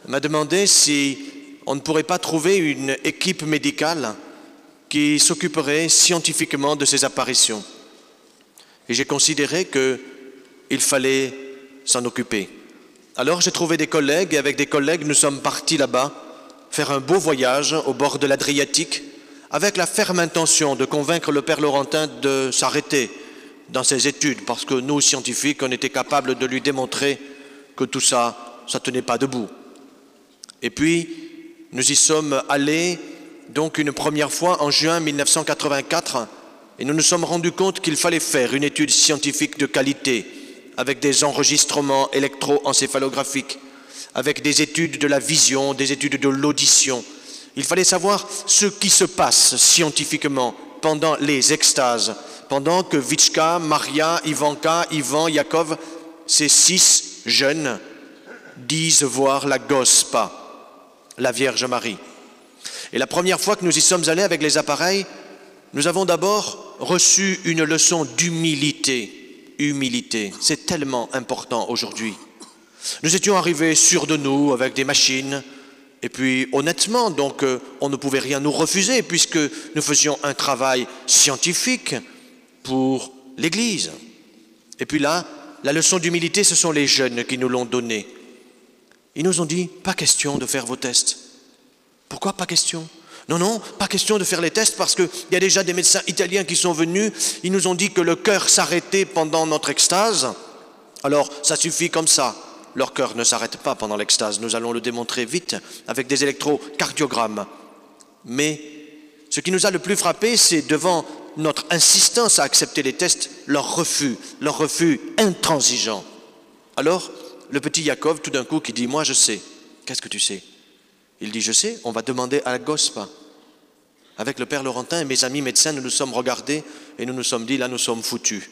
m'a demandé si on ne pourrait pas trouver une équipe médicale qui s'occuperait scientifiquement de ces apparitions. Et j'ai considéré qu'il fallait s'en occuper. Alors j'ai trouvé des collègues et avec des collègues nous sommes partis là-bas faire un beau voyage au bord de l'Adriatique avec la ferme intention de convaincre le Père Laurentin de s'arrêter dans ses études parce que nous, scientifiques, on était capables de lui démontrer que tout ça, ça tenait pas debout. Et puis, nous y sommes allés donc une première fois en juin 1984 et nous nous sommes rendus compte qu'il fallait faire une étude scientifique de qualité avec des enregistrements électroencéphalographiques, avec des études de la vision, des études de l'audition. Il fallait savoir ce qui se passe scientifiquement pendant les extases, pendant que Vichka, Maria, Ivanka, Ivan, Yakov, ces six jeunes, disent voir la Gospa, la Vierge Marie. Et la première fois que nous y sommes allés avec les appareils, nous avons d'abord reçu une leçon d'humilité. Humilité, c'est tellement important aujourd'hui. Nous étions arrivés sûrs de nous avec des machines, et puis honnêtement, donc euh, on ne pouvait rien nous refuser puisque nous faisions un travail scientifique pour l'Église. Et puis là, la leçon d'humilité, ce sont les jeunes qui nous l'ont donnée. Ils nous ont dit, pas question de faire vos tests. Pourquoi pas question? Non, non, pas question de faire les tests parce qu'il y a déjà des médecins italiens qui sont venus. Ils nous ont dit que le cœur s'arrêtait pendant notre extase. Alors, ça suffit comme ça. Leur cœur ne s'arrête pas pendant l'extase. Nous allons le démontrer vite avec des électrocardiogrammes. Mais ce qui nous a le plus frappé, c'est devant notre insistance à accepter les tests, leur refus, leur refus intransigeant. Alors, le petit Jacob, tout d'un coup, qui dit Moi, je sais. Qu'est-ce que tu sais? Il dit Je sais, on va demander à la GOSPA. Avec le père Laurentin et mes amis médecins, nous nous sommes regardés et nous nous sommes dit Là, nous sommes foutus.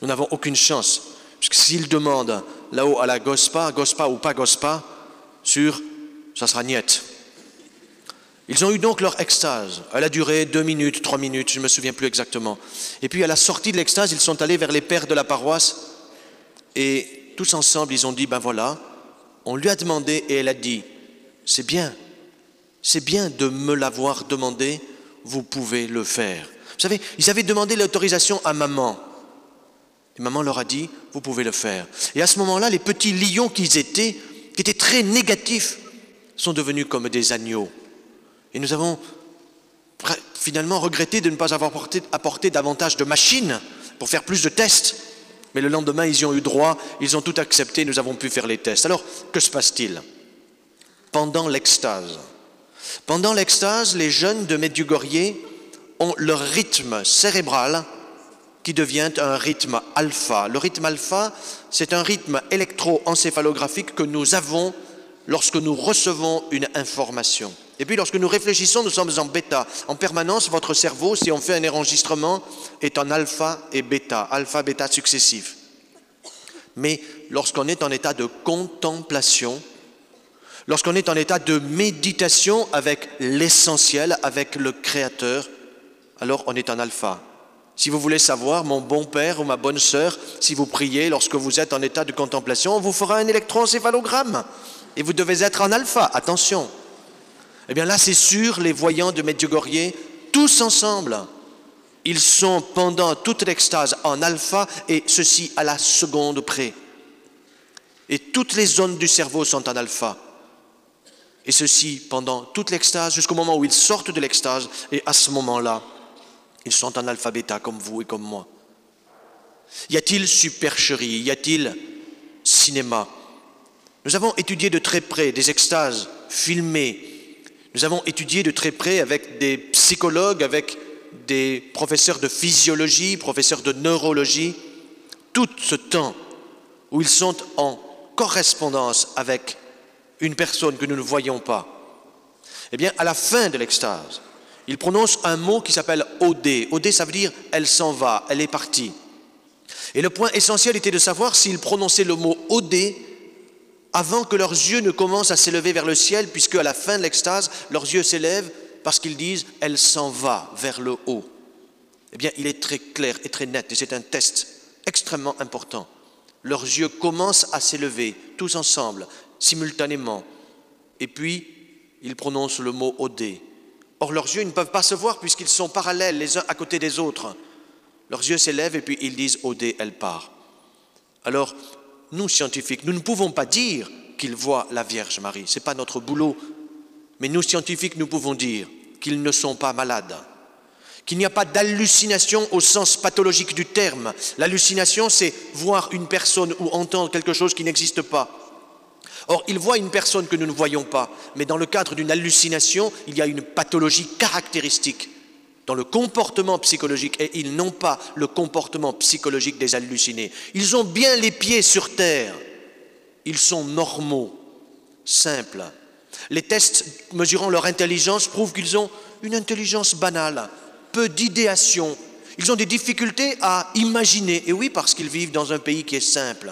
Nous n'avons aucune chance. Puisque s'ils demandent là-haut à la GOSPA, GOSPA ou pas GOSPA, sur, ça sera niette. Ils ont eu donc leur extase. Elle a duré deux minutes, trois minutes, je ne me souviens plus exactement. Et puis à la sortie de l'extase, ils sont allés vers les pères de la paroisse et tous ensemble, ils ont dit, ben voilà, on lui a demandé et elle a dit, c'est bien, c'est bien de me l'avoir demandé, vous pouvez le faire. Vous savez, ils avaient demandé l'autorisation à maman. Et maman leur a dit, vous pouvez le faire. Et à ce moment-là, les petits lions qu'ils étaient, qui étaient très négatifs, sont devenus comme des agneaux. Et nous avons finalement regretté de ne pas avoir apporté, davantage de machines pour faire plus de tests. Mais le lendemain, ils y ont eu droit, ils ont tout accepté, nous avons pu faire les tests. Alors, que se passe-t-il? Pendant l'extase, pendant l'extase, les jeunes de Medjugorje ont leur rythme cérébral qui devient un rythme alpha. Le rythme alpha, c'est un rythme électroencéphalographique que nous avons lorsque nous recevons une information. Et puis lorsque nous réfléchissons, nous sommes en bêta. En permanence, votre cerveau, si on fait un enregistrement, est en alpha et bêta, alpha, bêta successifs. Mais lorsqu'on est en état de contemplation, lorsqu'on est en état de méditation avec l'essentiel, avec le Créateur, alors on est en alpha. Si vous voulez savoir, mon bon père ou ma bonne sœur, si vous priez lorsque vous êtes en état de contemplation, on vous fera un électroencéphalogramme. Et vous devez être en alpha, attention. Eh bien là, c'est sûr, les voyants de Medjugorje, tous ensemble, ils sont pendant toute l'extase en alpha et ceci à la seconde près. Et toutes les zones du cerveau sont en alpha. Et ceci pendant toute l'extase jusqu'au moment où ils sortent de l'extase et à ce moment-là, ils sont en comme vous et comme moi. Y a-t-il supercherie? Y a-t-il cinéma? Nous avons étudié de très près des extases filmées nous avons étudié de très près avec des psychologues, avec des professeurs de physiologie, professeurs de neurologie, tout ce temps où ils sont en correspondance avec une personne que nous ne voyons pas. Eh bien, à la fin de l'extase, ils prononcent un mot qui s'appelle OD. OD, ça veut dire elle s'en va, elle est partie. Et le point essentiel était de savoir s'ils prononçaient le mot OD avant que leurs yeux ne commencent à s'élever vers le ciel, puisque à la fin de l'extase, leurs yeux s'élèvent parce qu'ils disent Elle s'en va vers le haut. Eh bien, il est très clair et très net, et c'est un test extrêmement important. Leurs yeux commencent à s'élever, tous ensemble, simultanément, et puis ils prononcent le mot Odé. Or, leurs yeux ne peuvent pas se voir puisqu'ils sont parallèles les uns à côté des autres. Leurs yeux s'élèvent et puis ils disent Odé, elle part. Alors, nous, scientifiques, nous ne pouvons pas dire qu'ils voient la Vierge Marie. Ce n'est pas notre boulot. Mais nous, scientifiques, nous pouvons dire qu'ils ne sont pas malades, qu'il n'y a pas d'hallucination au sens pathologique du terme. L'hallucination, c'est voir une personne ou entendre quelque chose qui n'existe pas. Or, ils voient une personne que nous ne voyons pas, mais dans le cadre d'une hallucination, il y a une pathologie caractéristique dans le comportement psychologique et ils n'ont pas le comportement psychologique des hallucinés. Ils ont bien les pieds sur terre. Ils sont normaux, simples. Les tests mesurant leur intelligence prouvent qu'ils ont une intelligence banale, peu d'idéation. Ils ont des difficultés à imaginer. Et oui, parce qu'ils vivent dans un pays qui est simple.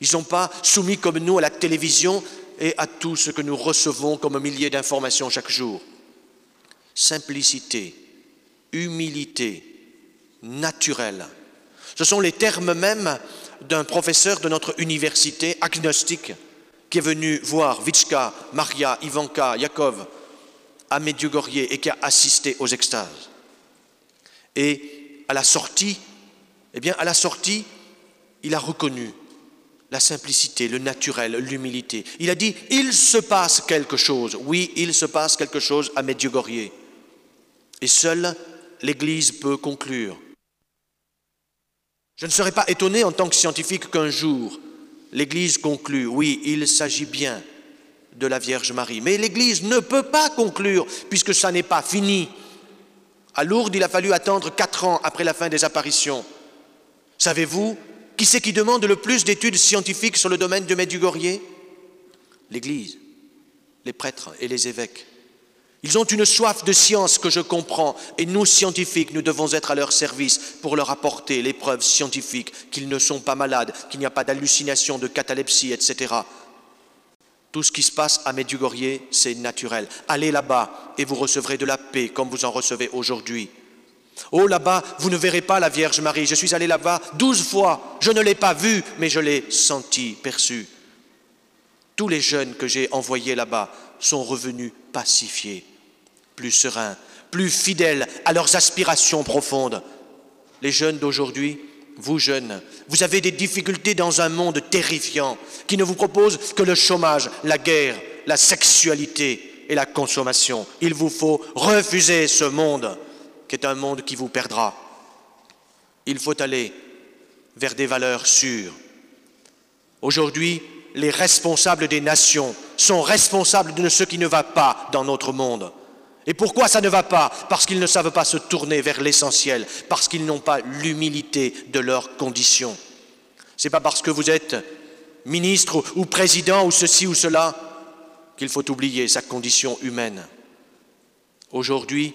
Ils ne sont pas soumis comme nous à la télévision et à tout ce que nous recevons comme milliers d'informations chaque jour. Simplicité, humilité, naturelle. Ce sont les termes mêmes d'un professeur de notre université agnostique qui est venu voir Vitchka, Maria, Ivanka, Yakov à Medjugorje et qui a assisté aux extases. Et à la sortie, eh bien, à la sortie, il a reconnu la simplicité, le naturel, l'humilité. Il a dit, il se passe quelque chose. Oui, il se passe quelque chose à Medjugorje. Et seule l'Église peut conclure. Je ne serais pas étonné en tant que scientifique qu'un jour, l'Église conclue, oui, il s'agit bien de la Vierge Marie. Mais l'Église ne peut pas conclure, puisque ça n'est pas fini. À Lourdes, il a fallu attendre quatre ans après la fin des apparitions. Savez-vous qui c'est qui demande le plus d'études scientifiques sur le domaine de Medjugorje? L'Église, les prêtres et les évêques. Ils ont une soif de science que je comprends, et nous, scientifiques, nous devons être à leur service pour leur apporter les preuves scientifiques qu'ils ne sont pas malades, qu'il n'y a pas d'hallucination, de catalepsie, etc. Tout ce qui se passe à Medjugorje, c'est naturel. Allez là-bas et vous recevrez de la paix comme vous en recevez aujourd'hui. Oh là-bas, vous ne verrez pas la Vierge Marie. Je suis allé là-bas douze fois. Je ne l'ai pas vue, mais je l'ai sentie, perçue. Tous les jeunes que j'ai envoyés là-bas sont revenus pacifiés, plus sereins, plus fidèles à leurs aspirations profondes. Les jeunes d'aujourd'hui, vous jeunes, vous avez des difficultés dans un monde terrifiant qui ne vous propose que le chômage, la guerre, la sexualité et la consommation. Il vous faut refuser ce monde qui est un monde qui vous perdra. Il faut aller vers des valeurs sûres. Aujourd'hui, les responsables des nations sont responsables de ce qui ne va pas dans notre monde. Et pourquoi ça ne va pas? Parce qu'ils ne savent pas se tourner vers l'essentiel, parce qu'ils n'ont pas l'humilité de leurs conditions. Ce n'est pas parce que vous êtes ministre ou président ou ceci ou cela qu'il faut oublier sa condition humaine. Aujourd'hui,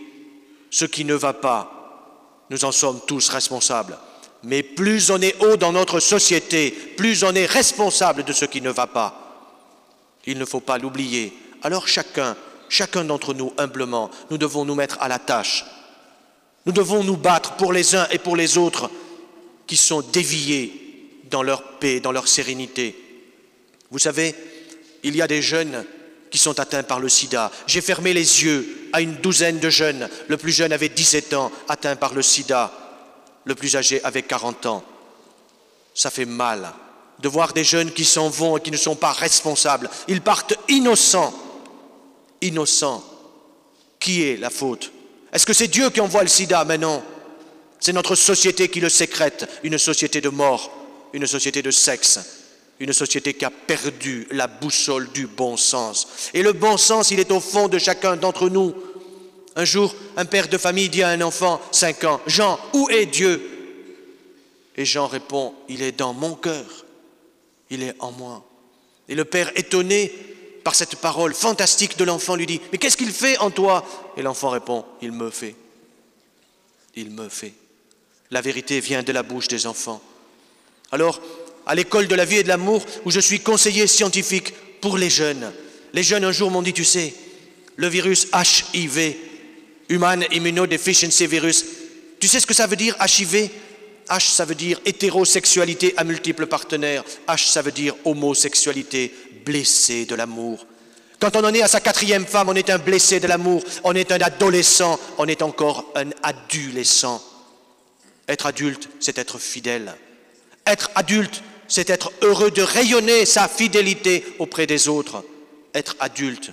ce qui ne va pas, nous en sommes tous responsables. Mais plus on est haut dans notre société, plus on est responsable de ce qui ne va pas. Il ne faut pas l'oublier. Alors chacun, chacun d'entre nous, humblement, nous devons nous mettre à la tâche. Nous devons nous battre pour les uns et pour les autres qui sont déviés dans leur paix, dans leur sérénité. Vous savez, il y a des jeunes qui sont atteints par le sida. J'ai fermé les yeux à une douzaine de jeunes. Le plus jeune avait 17 ans, atteint par le sida. Le plus âgé avait 40 ans. Ça fait mal de voir des jeunes qui s'en vont et qui ne sont pas responsables. Ils partent innocents. Innocents. Qui est la faute? Est-ce que c'est Dieu qui envoie le sida? Mais non. C'est notre société qui le sécrète, une société de mort, une société de sexe, une société qui a perdu la boussole du bon sens. Et le bon sens, il est au fond de chacun d'entre nous. Un jour, un père de famille dit à un enfant, cinq ans, Jean, où est Dieu? Et Jean répond, il est dans mon cœur, il est en moi. Et le père, étonné par cette parole fantastique de l'enfant, lui dit, mais qu'est-ce qu'il fait en toi? Et l'enfant répond, il me fait. Il me fait. La vérité vient de la bouche des enfants. Alors, à l'école de la vie et de l'amour, où je suis conseiller scientifique pour les jeunes. Les jeunes un jour m'ont dit, tu sais, le virus HIV, Human Immunodeficiency Virus, tu sais ce que ça veut dire HIV H, ça veut dire hétérosexualité à multiples partenaires. H, ça veut dire homosexualité, blessé de l'amour. Quand on en est à sa quatrième femme, on est un blessé de l'amour, on est un adolescent, on est encore un adolescent. Être adulte, c'est être fidèle. Être adulte, c'est être heureux de rayonner sa fidélité auprès des autres. Être adulte,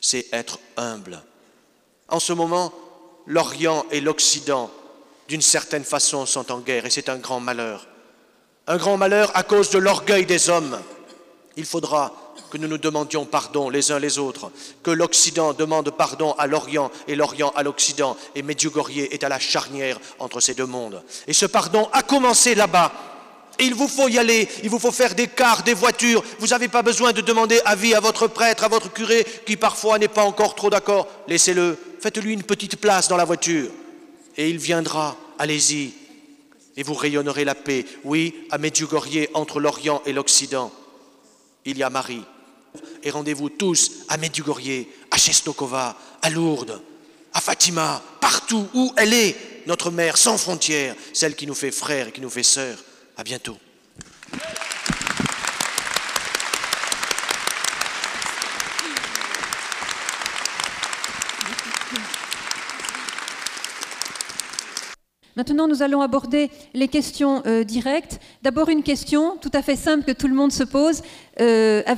c'est être humble. En ce moment, l'Orient et l'Occident, d'une certaine façon, sont en guerre et c'est un grand malheur. Un grand malheur à cause de l'orgueil des hommes. Il faudra que nous nous demandions pardon les uns les autres, que l'Occident demande pardon à l'Orient et l'Orient à l'Occident, et Medjugorje est à la charnière entre ces deux mondes. Et ce pardon a commencé là-bas, il vous faut y aller, il vous faut faire des cars, des voitures. Vous n'avez pas besoin de demander avis à votre prêtre, à votre curé, qui parfois n'est pas encore trop d'accord. Laissez-le, faites-lui une petite place dans la voiture. Et il viendra, allez-y. Et vous rayonnerez la paix. Oui, à Medjugorje, entre l'Orient et l'Occident, il y a Marie. Et rendez-vous tous à Medjugorje, à Chestokova, à Lourdes, à Fatima, partout où elle est, notre mère sans frontières, celle qui nous fait frères et qui nous fait sœurs. À bientôt. Maintenant, nous allons aborder les questions euh, directes. D'abord, une question tout à fait simple que tout le monde se pose euh, à.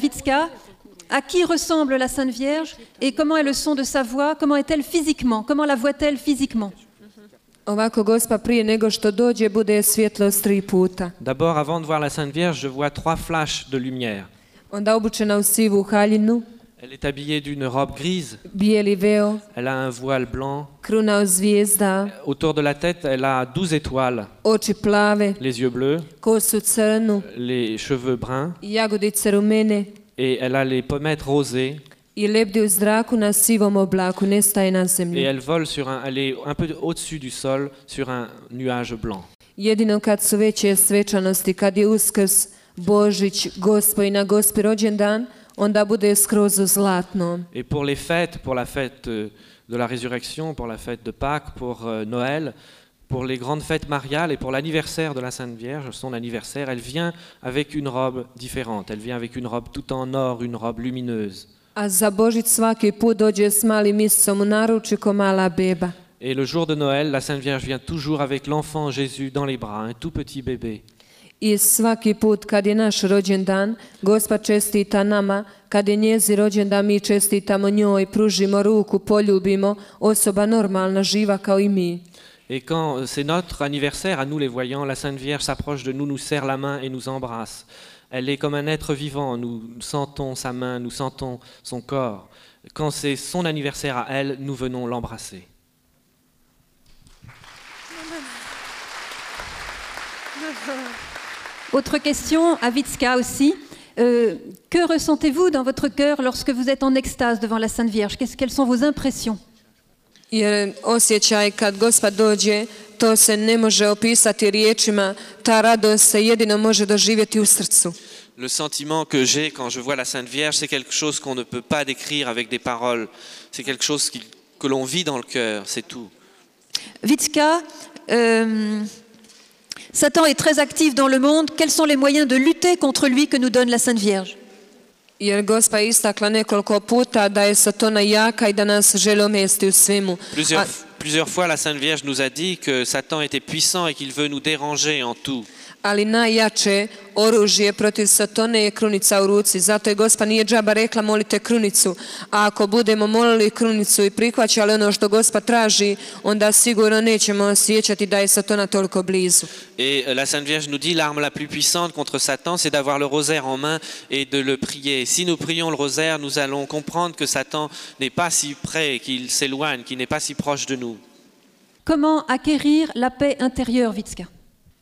À qui ressemble la Sainte Vierge et comment est le son de sa voix? Comment est-elle physiquement? Comment la voit-elle physiquement? Ovako, gospa prije nego što dođe bude svjetlost tri puta. D'abord, avant de voir la Sainte Vierge, je vois trois flashs de lumière. Onda obučena u sivu haljinu, Elle est habillée d'une robe grise, bijeli veo, elle a un voile blanc. kruna od zvijezda, Autour de la tête, elle a douze étoiles, oči plave, les yeux bleus, kosu crnu, les cheveux bruns, jagodice rumene. Et elle a les pommettes rosées. Et elle vole sur un, elle est un peu au-dessus du sol, sur un nuage blanc. Jedino kad su veće svečanosti, kad je uskrs, Božić, Gospo i na Gospi rođendan, onda bude skroz u zlatnom. Et pour les fêtes, pour la fête euh, de la résurrection, pour la fête de Pâques, pour euh, Noël, pour les grandes fêtes mariales et pour l'anniversaire de la Sainte Vierge, son anniversaire, elle vient avec une robe différente. Elle vient avec une robe tout en or, une robe lumineuse. A za Božić svaki put dođe s malim misom u naručju ko mala beba. Et le jour de Noël, la Sainte Vierge vient toujours avec l'enfant Jésus dans les bras, un tout petit bébé. I svaki put kad je naš rođendan, Gospa čestita nama, kad je njezi rođendan mi čestitamo njoj, pružimo ruku, poljubimo, osoba normalna, živa kao i mi. Et quand euh, c'est notre anniversaire, à nous les voyants, la Sainte Vierge s'approche de nous, nous serre la main et nous embrasse. Elle est comme un être vivant, nous sentons sa main, nous sentons son corps. Quand c'est son anniversaire à elle, nous venons l'embrasser. Autre question à Vitska aussi. Euh, que ressentez-vous dans votre cœur lorsque vous êtes en extase devant la Sainte Vierge? Quelles sont vos impressions? Jer osjećaj kad Gospa dođe, to se ne može opisati riječima, ta radost se jedino može doživjeti u srcu. Le sentiment que j'ai quand je vois la Sainte Vierge, c'est quelque chose qu'on ne peut pas décrire avec des paroles. C'est quelque chose qui- que l'on vit dans le cœur, c'est tout. Vitska, euh, Satan est très actif dans le monde. Quels sont les moyens de lutter contre lui que nous donne la Sainte Vierge? Jer Gospa je istakla nekoliko puta da je Satona jaka i da nas želi omesti u svemu. Plusieurs, A- plusieurs fois, la Sainte Vierge nous a dit que Satan était puissant et qu'il veut nous déranger en tout. Ali najjače oružje protiv Satone je krunica u ruci. Zato je Gospa nije džaba rekla molite krunicu. A ako budemo molili krunicu i prihvaćali ono što Gospa traži, onda sigurno nećemo osjećati da je Satona toliko blizu. Et euh, la Sainte Vierge nous dit l'arme la plus puissante contre Satan, c'est d'avoir le rosaire en main et de le prier. Si nous prions le rosaire, nous allons comprendre que Satan n'est pas si près, qu'il s'éloigne, qu'il n'est pas si proche de nous. Comment acquérir la paix intérieure, Vitska?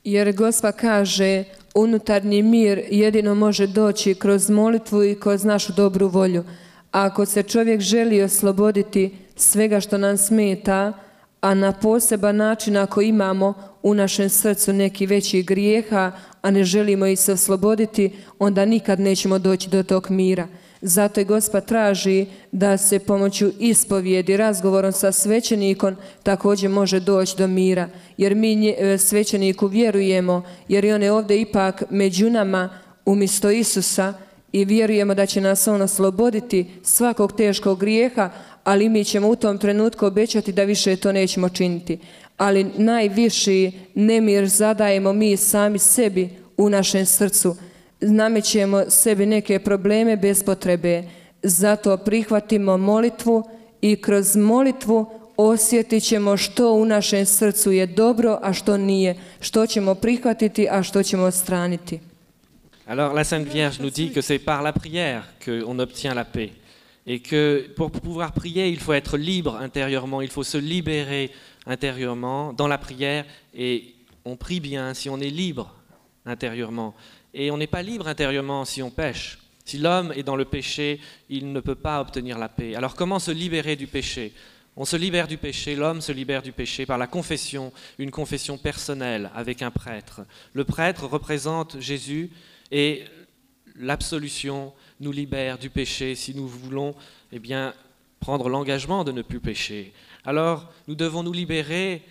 Jer Gospa kaže, unutarnji mir jedino može doći kroz molitvu i kroz našu dobru volju. Ako se čovjek želi osloboditi svega što nam smeta, a na poseban način ako imamo u našem srcu neki veći grijeha, a ne želimo ih se osloboditi, onda nikad nećemo doći do tog mira. Zato i Gospa traži da se pomoću ispovjedi, razgovorom sa svećenikom također može doći do mira. Jer mi e, svećeniku vjerujemo, jer je on je ovdje ipak među nama umjesto Isusa i vjerujemo da će nas on osloboditi svakog teškog grijeha, ali mi ćemo u tom trenutku obećati da više to nećemo činiti. Ali najviši nemir zadajemo mi sami sebi u našem srcu namećemo sebi neke probleme bez potrebe. Zato prihvatimo molitvu i kroz molitvu osjetit ćemo što u našem srcu je dobro, a što nije, što ćemo prihvatiti, a što ćemo. Alors la Sainte Vierge nous dit que c'est par la prière qu'on obtient la paix. Et que pour pouvoir prier, il faut être libre intérieurement, il faut se libérer intérieurement dans la prière. Et on prie bien si on est libre intérieurement. Et on n'est pas libre intérieurement si on pêche. Si l'homme est dans le péché, il ne peut pas obtenir la paix. Alors comment se libérer du péché? On se libère du péché, l'homme se libère du péché par la confession, une confession personnelle avec un prêtre. Le prêtre représente Jésus et l'absolution nous libère du péché si nous voulons eh bien, prendre l'engagement de ne plus pécher. Alors nous devons nous libérer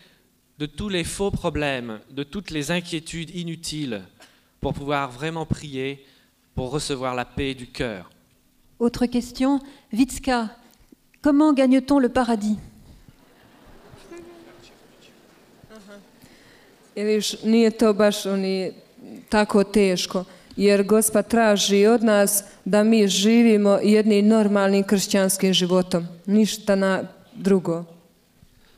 de tous les faux problèmes, de toutes les inquiétudes inutiles pour pouvoir vraiment prier, pour recevoir la paix du cœur. Autre question. Vitska, comment gagne-t-on le paradis? Jer nije to baš oni tako teško, jer Gospa traži od nas da mi živimo jednim normalnim kršćanskim životom, ništa na drugo.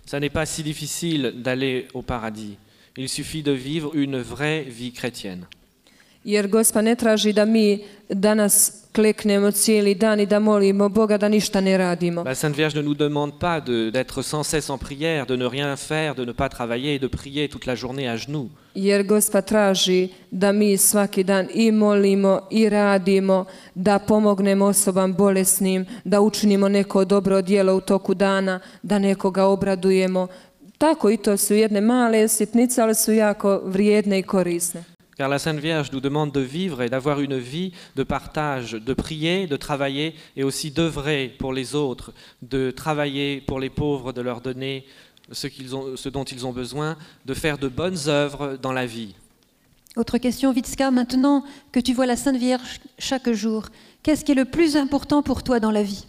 Ça n'est pas si difficile d'aller au paradis. Il suffit de vivre une vraie vie chrétienne. Jer Gospa ne traži da mi danas kleknemo cijeli dan i da molimo Boga da ništa ne radimo. La Sainte Vierge ne nous demande pas de- d'être sans cesse en prière, de ne rien faire, de ne pas travailler et de prier toute la journée à genoux. Jer Gospa traži da mi svaki dan i molimo i radimo, da pomognemo osobam bolesnim, da učinimo neko dobro djelo u toku dana, da nekoga obradujemo. Tako i to su jedne male sitnice, ali su jako vrijedne i korisne. Car la Sainte Vierge nous demande de vivre et d'avoir une vie de partage, de prier, de travailler et aussi d'œuvrer pour les autres, de travailler pour les pauvres, de leur donner ce, qu'ils ont, ce dont ils ont besoin, de faire de bonnes œuvres dans la vie. Autre question, Vitska, maintenant que tu vois la Sainte Vierge chaque jour, qu'est-ce qui est le plus important pour toi dans la vie?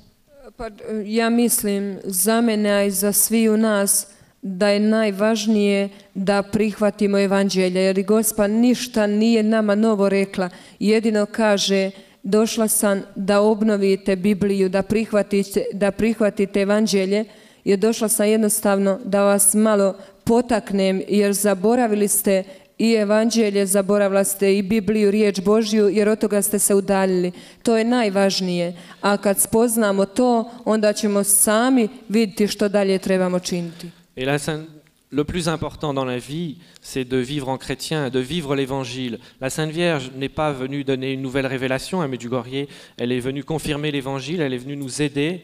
Pa, e, ja mislim za mene a i za svi u nas da je najvažnije da prihvatimo evanđelje jer i Gospa ništa nije nama novo rekla jedino kaže došla sam da obnovite Bibliju da prihvatite, da prihvatite evanđelje jer došla sam jednostavno da vas malo potaknem jer zaboravili ste i evanđelje, zaboravila ste i Bibliju, riječ Božju, jer od toga ste se udaljili. To je najvažnije. A kad spoznamo to, onda ćemo sami vidjeti što dalje trebamo činiti. Et le plus important dans la vie, c'est de vivre en chrétien, de vivre l'évangile. La Sainte Vierge n'est pas venue donner une nouvelle révélation à Medjugorje, elle est venue confirmer l'évangile, elle est venue nous aider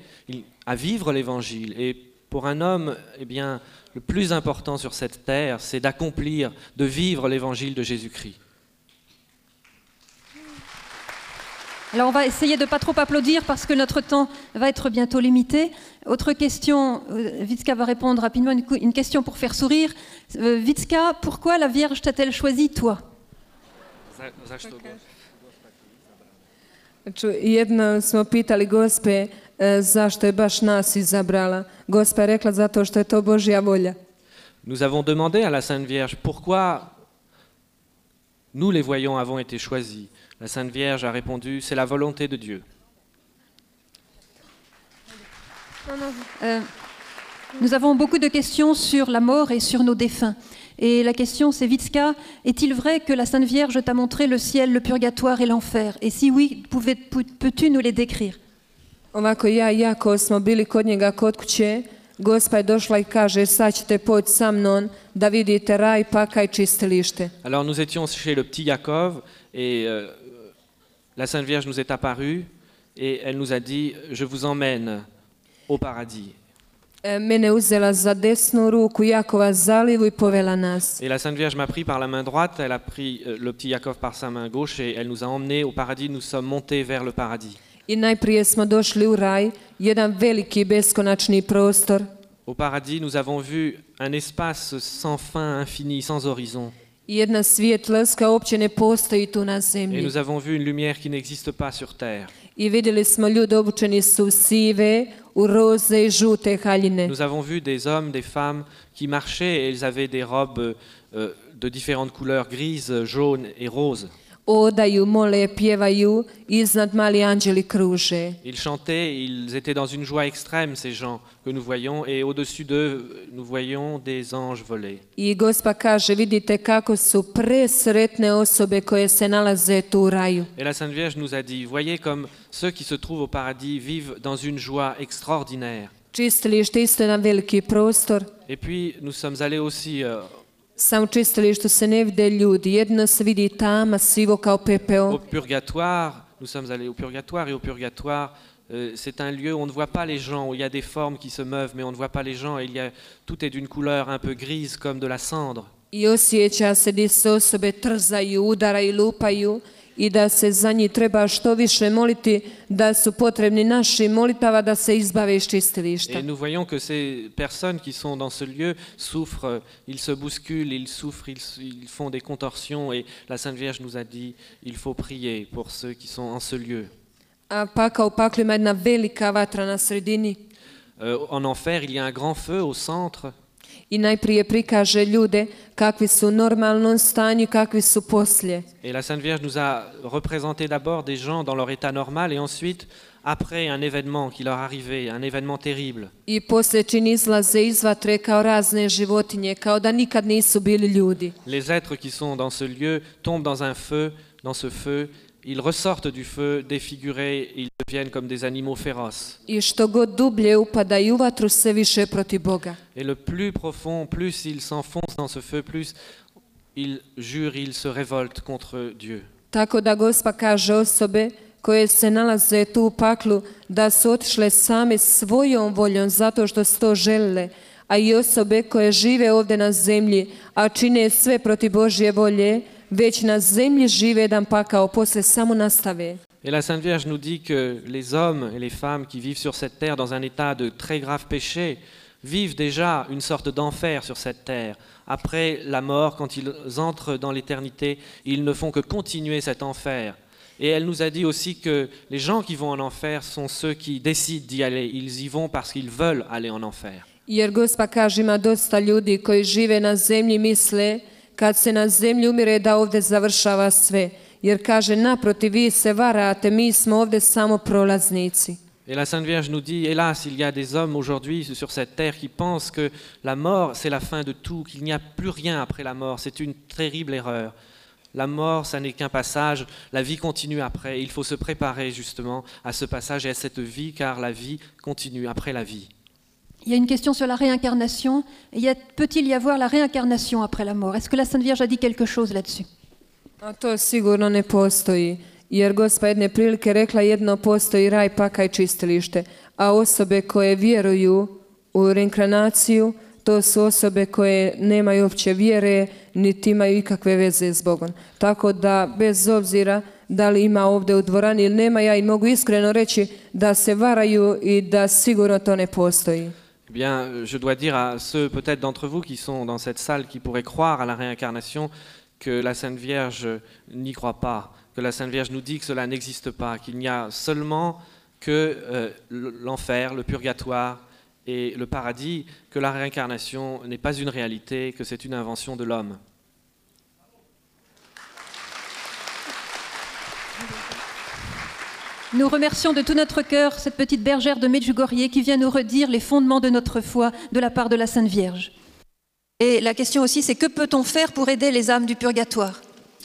à vivre l'évangile. Et pour un homme, eh bien, le plus important sur cette terre, c'est d'accomplir, de vivre l'évangile de Jésus-Christ. Alors on va essayer de pas trop applaudir parce que notre temps va être bientôt limité. Autre question, euh, Vitska va répondre rapidement, une, question pour faire sourire. Euh, Vitska, pourquoi la Vierge t'a-t-elle choisi toi? Ču- Jedno smo pitali gospe zašto je baš nas izabrala. Gospa je rekla zato što je to Božja volja. Nous avons demandé à la Sainte Vierge pourquoi nous, les voyants, avons été choisis. La Sainte Vierge a répondu, c'est la volonté de Dieu. Euh, Nous avons beaucoup de questions sur la mort et sur nos défunts. Et la question c'est Vitska, est-il vrai que la Sainte Vierge t'a montré le ciel, le purgatoire et l'enfer? Et si oui, peux-tu nous les décrire? Ovako ja i jako smo bili kod njega kod kuće, gospa je došla i kaže sad ćete poći sa mnom da vidite raj, paka i čistilište. Alors nous étions chez le petit Jacob et euh, la Sainte Vierge nous est apparue et elle nous a dit, je vous emmène au paradis. Et la Sainte Vierge m'a pris par la main droite, elle a pris euh, le petit Jacob par sa main gauche et elle nous a emmenés au paradis, nous sommes montés vers le paradis. I najprije smo došli u raj, jedan veliki beskonačni prostor. Au paradis, nous avons vu un espace sans fin, infini, sans horizon. I jedna svjetlost koja uopće ne postoji tu na Et nous avons vu une lumière qui n'existe pas sur terre. I vidjeli smo ljude obučeni su sive, u roze i žute haljine. Nous avons vu des hommes, des femmes qui marchaient et ils avaient des robes euh, de différentes couleurs, grises, jaunes et roses. Odaju, mole, pjevaju, iznad mali anđeli kruže. Ils chantaient, ils étaient dans une joie extrême, ces gens que nous voyons, et au-dessus d'eux, nous voyons des anges voler. I gospa kaže, vidite kako su presretne osobe koje se nalaze tu u raju. Et la Sainte Vierge nous a dit, voyez comme ceux qui se trouvent au paradis vivent dans une joie extraordinaire. Čistilište isto jedan veliki prostor. Et puis, nous sommes allés aussi euh, Sam u čistilištu se ne vide ljudi, jedno se vidi tama, sivo kao au purgatoire. Nous sommes allés au purgatoire, et au purgatoire, euh, c'est un lieu où on ne voit pas les gens, où il y a des formes qui se meuvent, mais on ne voit pas les gens, et il y a, tout est d'une couleur un peu grise, comme de la cendre. I osjeća se gdje se osobe trzaju, udaraju, lupaju i da se za njih treba što više moliti, da su potrebni naši molitava da se izbave iz čistilišta. Et nous voyons que ces personnes qui sont dans ce lieu souffrent, ils se bousculent, ils souffrent, ils, font des contorsions, et la Sainte Vierge nous a dit, il faut prier pour ceux qui sont en ce lieu. A paka u paklu ima jedna velika vatra na sredini Euh, en enfer, il y a un grand feu au centre, I najprije prikaže ljude kakvi su u normalnom stanju i kakvi su poslije. Et la Sainte Vierge nous a représenté d'abord des gens dans leur état normal et ensuite, après un événement qui leur arrivait, un événement terrible. I poslije čini izlaze iz vatre kao razne životinje, kao da nikad nisu bili ljudi. Les êtres qui sont dans ce lieu tombent dans un feu, dans ce feu, ils ressortent du feu défigurés, ils deviennent comme des animaux féroces. I što god dublje upadaju u vatru, sve više protiv Boga. Et le plus profond, plus ils s'enfoncent dans ce feu, plus ils jurent, ils se révoltent contre Dieu. Tako da gospa kaže osobe koje se nalaze tu u paklu da su otišle same svojom voljom zato što su to želile, a i osobe koje žive ovdje na zemlji, a čine sve protiv Božje volje, već na zemlji žive jedan pakao, poslije samo nastave. Et la Sainte Vierge nous dit que les hommes et les femmes qui vivent sur cette terre dans un état de très grave péché vivent déjà une sorte d'enfer sur cette terre. Après la mort, quand ils entrent dans l'éternité, ils ne font que continuer cet enfer. Et elle nous a dit aussi que les gens qui vont en enfer sont ceux qui décident d'y aller. Ils y vont parce qu'ils veulent aller en enfer. Jer gospa kaže ima dosta ljudi koji žive na zemlji misle Et la Sainte Vierge nous dit, hélas, il y a des hommes aujourd'hui sur cette terre qui pensent que la mort, c'est la fin de tout, qu'il n'y a plus rien après la mort. C'est une terrible erreur. La mort, ça n'est qu'un passage, la vie continue après. Il faut se préparer justement à ce passage et à cette vie, car la vie continue après la vie. Il y a une question sur la réincarnation. Peut-il y avoir la réincarnation après la mort Est-ce que la Sainte Vierge a dit quelque chose là-dessus A to sigurno ne postoji. Jer gospa jedne prilike rekla jedno postoji raj, paka i čistilište. A osobe koje vjeruju u reinkarnaciju, to su osobe koje nemaju uopće vjere, niti imaju ikakve veze s Bogom. Tako da, bez obzira da li ima ovdje u dvorani ili nema, ja im mogu iskreno reći da se varaju i da sigurno to ne postoji. Eh bien, je dois dire à ceux peut-être d'entre vous qui sont dans cette salle qui pourraient croire à la réincarnation que la Sainte Vierge n'y croit pas, que la Sainte Vierge nous dit que cela n'existe pas, qu'il n'y a seulement que euh, l'enfer, le purgatoire et le paradis, que la réincarnation n'est pas une réalité, que c'est une invention de l'homme. Nous remercions de tout notre cœur cette petite bergère de Medjugorje qui vient nous redire les fondements de notre foi de la part de la Sainte Vierge. Et la question aussi, c'est que peut-on faire pour aider les âmes du purgatoire?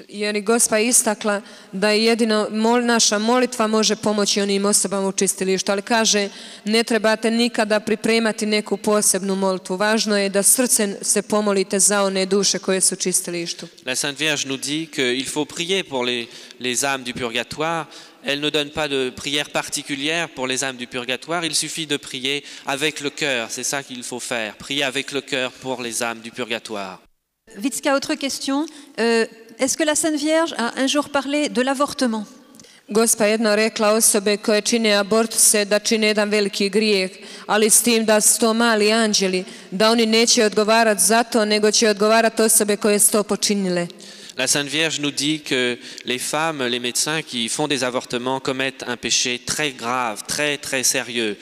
Jer i gospa je istakla da je jedino mol, naša molitva može pomoći onim osobama u čistilištu, ali kaže ne trebate nikada pripremati neku posebnu molitvu. Važno je da srcem se pomolite za one duše koje su u čistilištu. La Sainte Vierge nous dit qu'il faut prier pour les, les âmes du purgatoire. Elle ne donne pas de prière particulière pour les âmes du purgatoire. Il suffit de prier avec le cœur. C'est ça qu'il faut faire. Prier avec le cœur pour les âmes du purgatoire. Vitska, autre question. Euh, Est-ce que la Sainte Vierge a un jour parlé de l'avortement? Gospa je jedno rekla osobe koje čine abortuse da čine jedan veliki grijeh, ali s tim da su to mali anđeli, da oni neće odgovarati za to, nego će odgovarati osobe koje su to počinile. La Sainte Vierge nous dit que les femmes, les médecins qui font des avortements commettent un péché très grave, très très sérieux.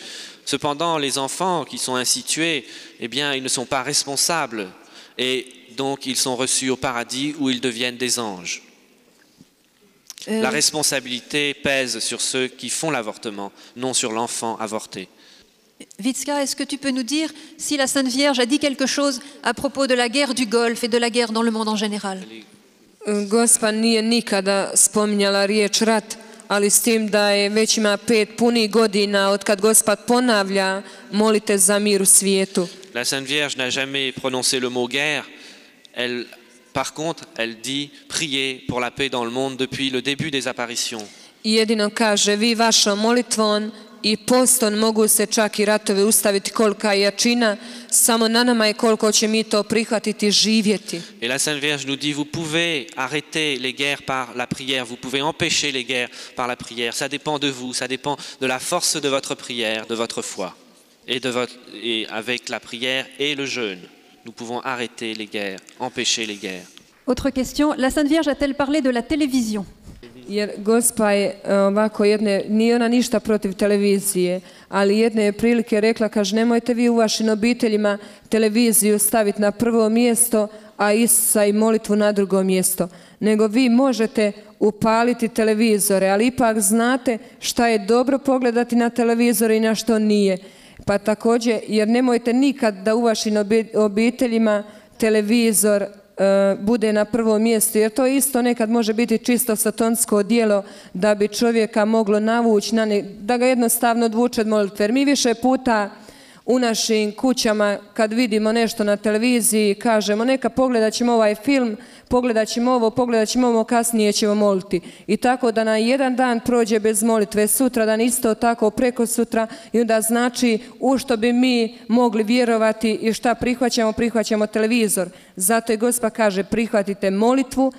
Cependant, les enfants qui sont ainsi tués, eh bien, ils ne sont pas responsables et donc ils sont reçus au paradis où ils deviennent des anges. Euh, La responsabilité pèse sur ceux qui font l'avortement, non sur l'enfant avorté. Vitska, est-ce que tu peux nous dire si la Sainte Vierge a dit quelque chose à propos de la guerre du Golfe et de la guerre dans le monde en général? Gospa nije nikada spominjala riječ rat, ali s tim da je već ima pet punih godina od kad Gospod ponavlja molite za mir u svijetu. La Sainte Vierge n'a jamais prononcé le mot guerre. Elle, par contre, elle dit prier pour la paix dans le monde depuis le début des apparitions. I jedino kaže, vi vašom molitvom i postom mogu se čak i ratovi ustaviti kolika je jačina, samo na nama je koliko će mi to prihvatiti i živjeti. Et la Sainte Vierge nous dit, vous pouvez arrêter les guerres par la prière, vous pouvez empêcher les guerres par la prière. Ça dépend de vous, ça dépend de la force de votre prière, de votre foi. Et, de votre, et avec la prière et le jeûne, nous pouvons arrêter les guerres, empêcher les guerres. Autre question. La Sainte Vierge a-t-elle parlé de la télévision? Jer gospa je e, ovako jedne, nije ona ništa protiv televizije, ali jedne je prilike rekla, kaže nemojte vi u vašim obiteljima televiziju staviti na prvo mjesto, a Isusa i molitvu na drugo mjesto. Nego vi možete upaliti televizore, ali ipak znate šta je dobro pogledati na televizore i na što nije. Pa također, jer nemojte nikad da u vašim obi- obiteljima televizor bude na prvom mjestu, jer to isto nekad može biti čisto satonsko djelo da bi čovjeka moglo navući, na da ga jednostavno odvuče od molitve. Jer mi više puta u našim kućama kad vidimo nešto na televiziji kažemo neka pogledat ćemo ovaj film, pogledat ćemo ovo, pogledat ćemo ovo, kasnije ćemo moliti. I tako da na jedan dan prođe bez molitve, sutra dan isto tako, preko sutra i onda znači u što bi mi mogli vjerovati i šta prihvaćamo, prihvaćamo televizor. Zato i gospa kaže prihvatite molitvu,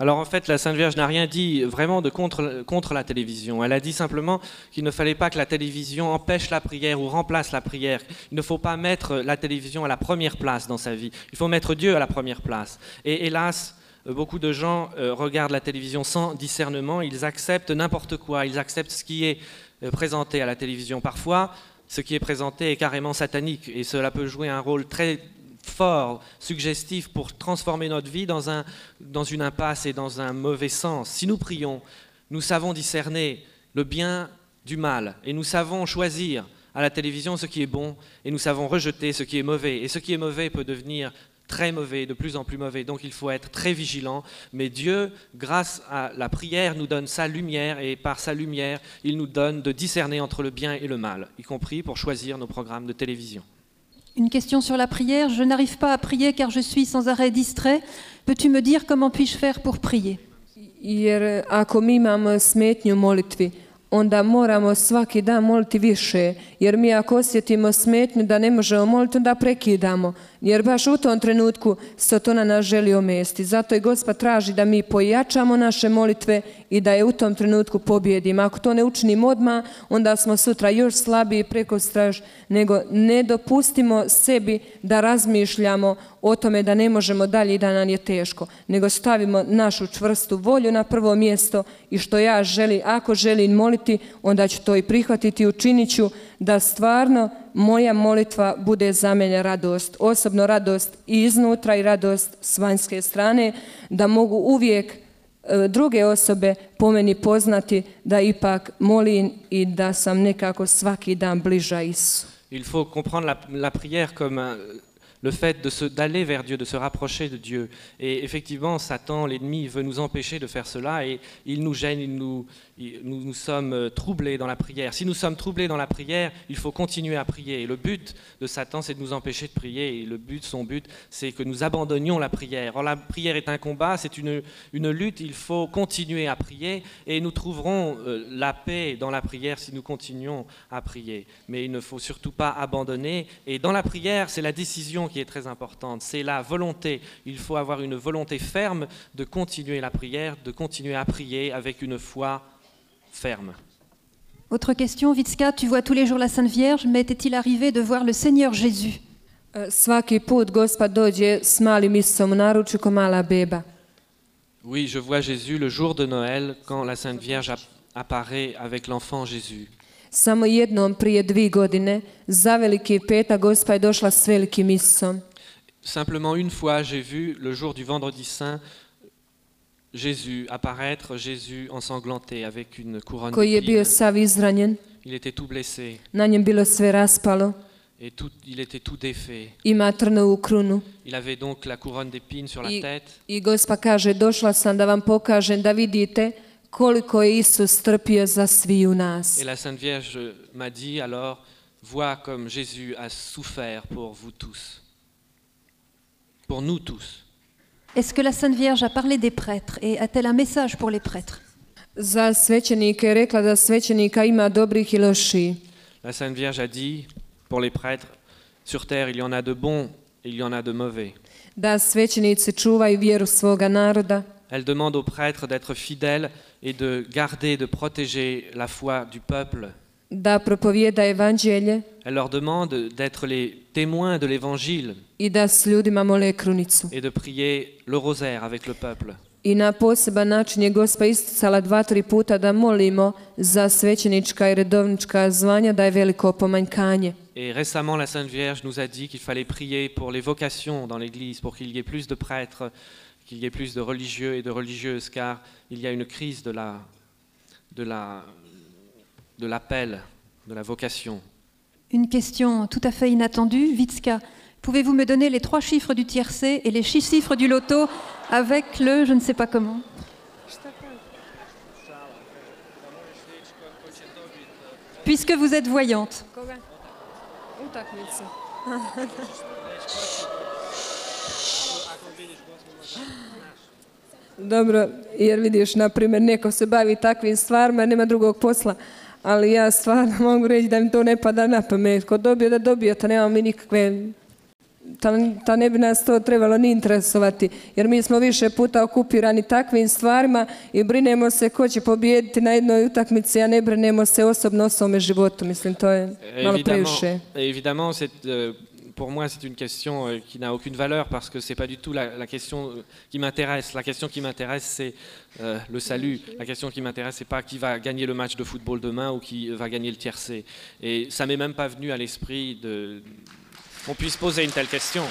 Alors en fait, la Sainte Vierge n'a rien dit vraiment de contre, la télévision. Elle a dit simplement qu'il ne fallait pas que la télévision empêche la prière ou remplace la prière. Il ne faut pas mettre la télévision à la première place dans sa vie. Il faut mettre Dieu à la première place. Et hélas, beaucoup de gens euh, regardent la télévision sans discernement. Ils acceptent n'importe quoi. Ils acceptent ce qui est euh, présenté à la télévision. Parfois, ce qui est présenté est carrément satanique et cela peut jouer un rôle très fort, suggestif pour transformer notre vie dans, un, dans une impasse et dans un mauvais sens. Si nous prions, nous savons discerner le bien du mal et nous savons choisir à la télévision ce qui est bon et nous savons rejeter ce qui est mauvais. Et ce qui est mauvais peut devenir très mauvais, de plus en plus mauvais. Donc il faut être très vigilant. Mais Dieu, grâce à la prière, nous donne sa lumière et par sa lumière, il nous donne de discerner entre le bien et le mal, y compris pour choisir nos programmes de télévision. Une question sur la prière. Je n'arrive pas à prier car je suis sans arrêt distrait. Peux-tu me dire comment puis-je faire pour prier? Jer ako mi imamo smetnju molitvi, onda moramo svaki dan moliti više. Jer mi ako osjetimo smetnju da ne možemo moliti, onda prekidamo. Jer baš u tom trenutku Satona nas želi omesti. Zato i Gospa traži da mi pojačamo naše molitve i da je u tom trenutku pobjedimo. Ako to ne učinimo odmah, onda smo sutra još slabiji preko straž, nego ne dopustimo sebi da razmišljamo o tome da ne možemo dalje i da nam je teško, nego stavimo našu čvrstu volju na prvo mjesto i što ja želim, ako želim moliti, onda ću to i prihvatiti i učinit ću da stvarno moja molitva bude za mene radost, osobno radost i iznutra i radost s vanjske strane, da mogu uvijek e, druge osobe po meni poznati da ipak molim i da sam nekako svaki dan bliža Isu. Il faut comprendre la, la prière comme un- le fait d'aller vers Dieu, de se rapprocher de Dieu. Et effectivement, Satan, l'ennemi, veut nous empêcher de faire cela et il nous gêne, il nous, nous, nous sommes euh, troublés dans la prière. Si nous sommes troublés dans la prière, il faut continuer à prier. Et le but de Satan, c'est de nous empêcher de prier. Et le but, son but, c'est que nous abandonnions la prière. Or, la prière est un combat, c'est une, une lutte. Il faut continuer à prier et nous trouverons euh, la paix dans la prière si nous continuons à prier. Mais il ne faut surtout pas abandonner. Et dans la prière, c'est la décision qui est très importante. C'est la volonté. Il faut avoir une volonté ferme de continuer la prière, de continuer à prier avec une foi ferme. Autre question, Vitska, tu vois tous les jours la Sainte Vierge, mais t'est-il arrivé de voir le Seigneur Jésus? Svaki put Gospa dođe s malim Isusom u naručju ko mala beba. Oui, je vois Jésus le jour de Noël quand la Sainte Vierge app- apparaît avec l'enfant Jésus. Samo jednom prije dvi godine, za veliki petak, Gospa je došla s velikim Isusom. Simplement une fois, j'ai vu le jour du vendredi saint Jésus apparaître, Jésus ensanglanté avec une couronne koji je bio d'épines. sav izranjen, Il était tout blessé na njem bilo sve raspalo, et tout, il était tout défait. ima trnovu krunu. Il avait donc la couronne d'épines sur la I, tête I Gospa kaže, došla sam da vam pokažem, da vidite koliko je Isus trpio za sviju nas. et la Sainte Vierge m'a dit alors vois comme Jésus a souffert pour vous tous. Pour nous tous. Est-ce que la Sainte Vierge a parlé des prêtres et a-t-elle un message pour les prêtres? Za svećenike je rekla da svećenika ima dobrih i loših. La Sainte Vierge a dit pour les prêtres sur terre il y en a de bons et il y en a de mauvais. Da svećenici čuvaju vjeru svoga naroda, Elle demande aux prêtres d'être fidèles et de garder, de protéger la foi du peuple. da propovijeda evanđelje Elle leur demande d'être les témoins de l'évangile i da s ljudima mole krunicu. et de prier le rosaire avec le peuple. I na poseban način je gospa isticala dva, tri puta da molimo za svećenička i redovnička zvanja da je veliko pomanjkanje. Et récemment, la Sainte Vierge nous a dit qu'il fallait prier pour les vocations dans l'Église, pour qu'il y ait plus de prêtres, qu'il y ait plus de religieux et de religieuses, car il y a une crise de la, de la, de l'appel, de la vocation. Une question tout à fait inattendue. Vitska, pouvez-vous me donner les trois chiffres du tiercé et les six chiffres du loto avec le je ne sais pas comment? Puisque vous êtes voyante. Dobro, jer vidiš, na primjer, neko se bavi takvim stvarima, nema drugog posla, ali ja stvarno mogu reći da mi to ne pada na pamet. Ko dobije da dobije, to nemamo mi nikakve, ta, ta ne bi nas to trebalo ni interesovati, jer mi smo više puta okupirani takvim stvarima i brinemo se ko će pobijediti na jednoj utakmici, a ne brinemo se osobno o svome životu, mislim, to je malo Évidemment, previše. évidemment pour moi, c'est une question euh, qui n'a aucune valeur parce que c'est pas du tout la, question euh, qui m'intéresse. La question qui m'intéresse, c'est euh, le salut. La question qui m'intéresse, c'est pas qui va gagner le match de football demain ou qui va gagner le tiercé. Et ça m'est même pas venu à l'esprit qu'on puisse poser une telle question.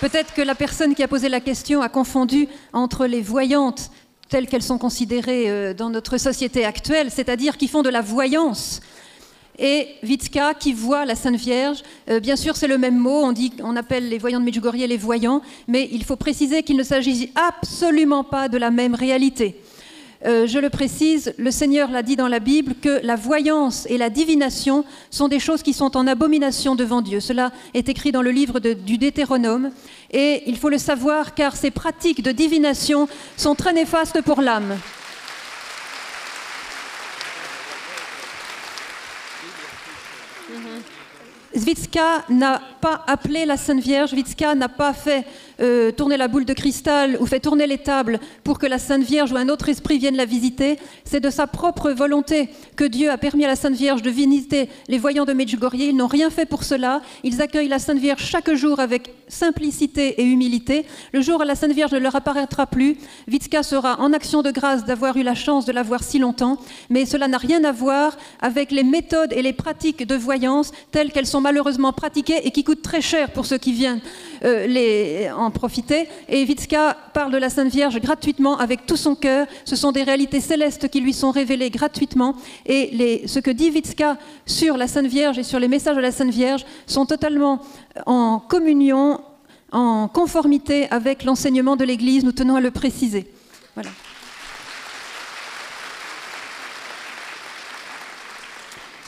Peut-être que la personne qui a posé la question a confondu entre les voyantes telles qu'elles sont considérées dans notre société actuelle, c'est-à-dire qui font de la voyance, et Vitska qui voit la Sainte Vierge. Euh, bien sûr, c'est le même mot, on, dit, on appelle les voyants de Medjugorje les voyants, mais il faut préciser qu'il ne s'agit absolument pas de la même réalité. Euh, je le précise, le Seigneur l'a dit dans la Bible que la voyance et la divination sont des choses qui sont en abomination devant Dieu. Cela est écrit dans le livre du Deutéronome et il faut le savoir car ces pratiques de divination sont très néfastes pour l'âme. Zvitska n'a pas appelé la Sainte Vierge, Zvitska n'a pas fait euh, tourner la boule de cristal ou fait tourner les tables pour que la Sainte Vierge ou un autre esprit vienne la visiter. C'est de sa propre volonté que Dieu a permis à la Sainte Vierge de visiter les voyants de Medjugorje. Ils n'ont rien fait pour cela. Ils accueillent la Sainte Vierge chaque jour avec simplicité et humilité. Le jour où la Sainte Vierge ne leur apparaîtra plus, Vitska sera en action de grâce d'avoir eu la chance de la voir si longtemps, mais cela n'a rien à voir avec les méthodes et les pratiques de voyance telles qu'elles sont malheureusement pratiquées et qui coûtent très cher pour ceux qui viennent euh, en profiter. Et Vitska parle de la Sainte Vierge gratuitement avec tout son cœur. Ce sont des réalités célestes qui lui sont révélées gratuitement. Et ce que dit Vitska sur la Sainte Vierge et sur les messages de la Sainte Vierge sont totalement en communion, en conformité avec l'enseignement de l'Église. Nous tenons à le préciser.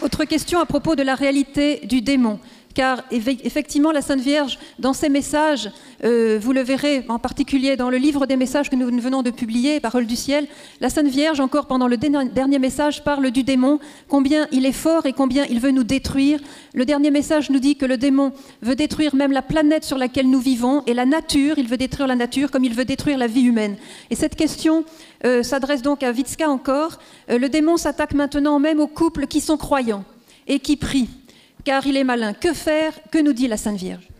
Autre question à propos de la réalité du démon. Car effectivement, la Sainte Vierge, dans ses messages, euh, vous le verrez en particulier dans le livre des messages que nous venons de publier, Parole du ciel, la Sainte Vierge, encore pendant le dernier message, parle du démon, combien il est fort et combien il veut nous détruire. Le dernier message nous dit que le démon veut détruire même la planète sur laquelle nous vivons et la nature, il veut détruire la nature comme il veut détruire la vie humaine. Et cette question euh, s'adresse donc à Vitska encore. Euh, le démon s'attaque maintenant même aux couples qui sont croyants et qui prient, car il est malin. Que faire Que nous dit la Sainte Vierge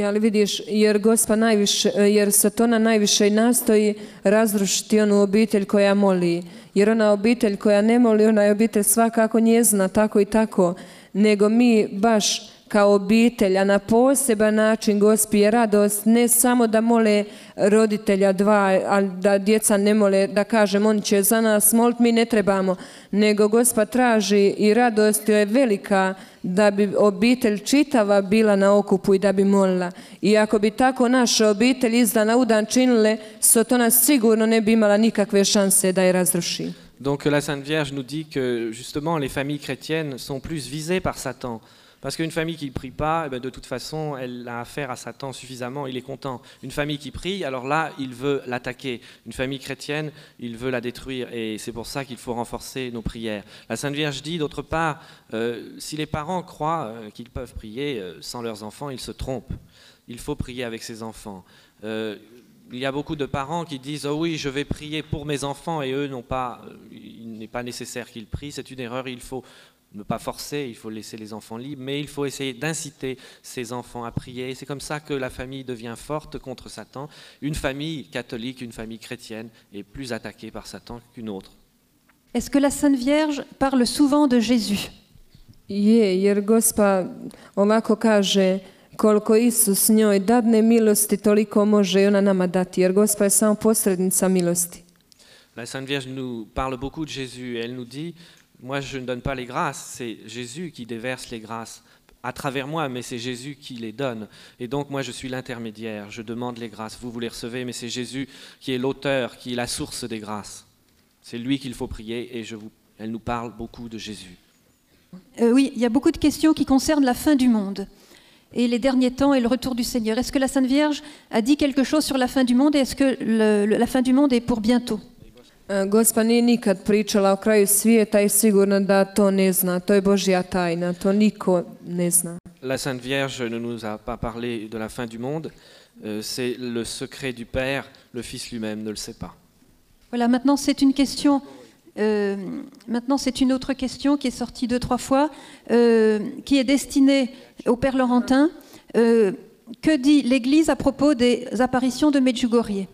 ali vidiš, jer gospa najviše, jer Satona najviše nastoji razrušiti onu obitelj koja moli. Jer ona obitelj koja ne moli, ona je obitelj svakako njezna, tako i tako. Nego mi baš kao obitelj, a na poseban način gospi je radost ne samo da mole roditelja dva, a da djeca ne mole, da kažem oni će za nas molit, mi ne trebamo, nego gospa traži i radost joj je velika da bi obitelj čitava bila na okupu i da bi molila. I ako bi tako naša obitelj iz dana u dan činile, Sotona sigurno ne bi imala nikakve šanse da je razruši. Donc la Sainte Vierge nous dit que justement les familles chrétiennes sont plus visées par Satan. Parce qu'une famille qui ne prie pas, eh ben, de toute façon, elle a affaire à Satan suffisamment, il est content. Une famille qui prie, alors là, il veut l'attaquer. Une famille chrétienne, il veut la détruire. Et c'est pour ça qu'il faut renforcer nos prières. La Sainte Vierge dit, d'autre part, euh, si les parents croient euh, qu'ils peuvent prier euh, sans leurs enfants, ils se trompent. Il faut prier avec ses enfants. Il y a beaucoup de parents qui disent oh oui je vais prier pour mes enfants et eux n'ont pas ils n'est pas nécessaire qu'ils prient, c'est une erreur, il faut ne pas forcer, il faut laisser les enfants libres, mais il faut essayer d'inciter ces enfants à prier. C'est comme ça que la famille devient forte contre Satan. Une famille catholique, une famille chrétienne est plus attaquée par Satan qu'une autre. Est-ce que la Sainte Vierge parle souvent de Jésus? Je, jer gospa ovako kaže koliko Isus njoj dadne milosti, toliko može i ona nama dati, jer gospa je samo posrednica milosti. La Sainte Vierge nous parle beaucoup de Jésus. Elle nous dit, moi je ne donne pas les grâces, c'est Jésus qui déverse les grâces à travers moi, mais c'est Jésus qui les donne. Et donc moi je suis l'intermédiaire, je demande les grâces, vous vous les recevez, mais c'est Jésus qui est l'auteur, qui est la source des grâces. C'est lui qu'il faut prier et je vous, elle nous parle beaucoup de Jésus. Euh, Oui, il y a beaucoup de questions qui concernent la fin du monde et les derniers temps et le retour du Seigneur. Est-ce que la Sainte Vierge a dit quelque chose sur la fin du monde et est-ce que la fin du monde est pour bientôt? Gospa nije nikad pričala o kraju svijeta i sigurno da to ne zna. To je Božja tajna, to niko ne zna. La Sainte Vierge ne nous a pas parlé de la fin du monde, euh, c'est le secret du Père, le Fils lui-même ne le sait pas. Voilà, maintenant c'est une question. euh, maintenant c'est une autre question qui est sortie deux trois fois, euh, qui est destinée au Père Laurentin. Euh, que dit l'Église à propos des apparitions de Medjugorje?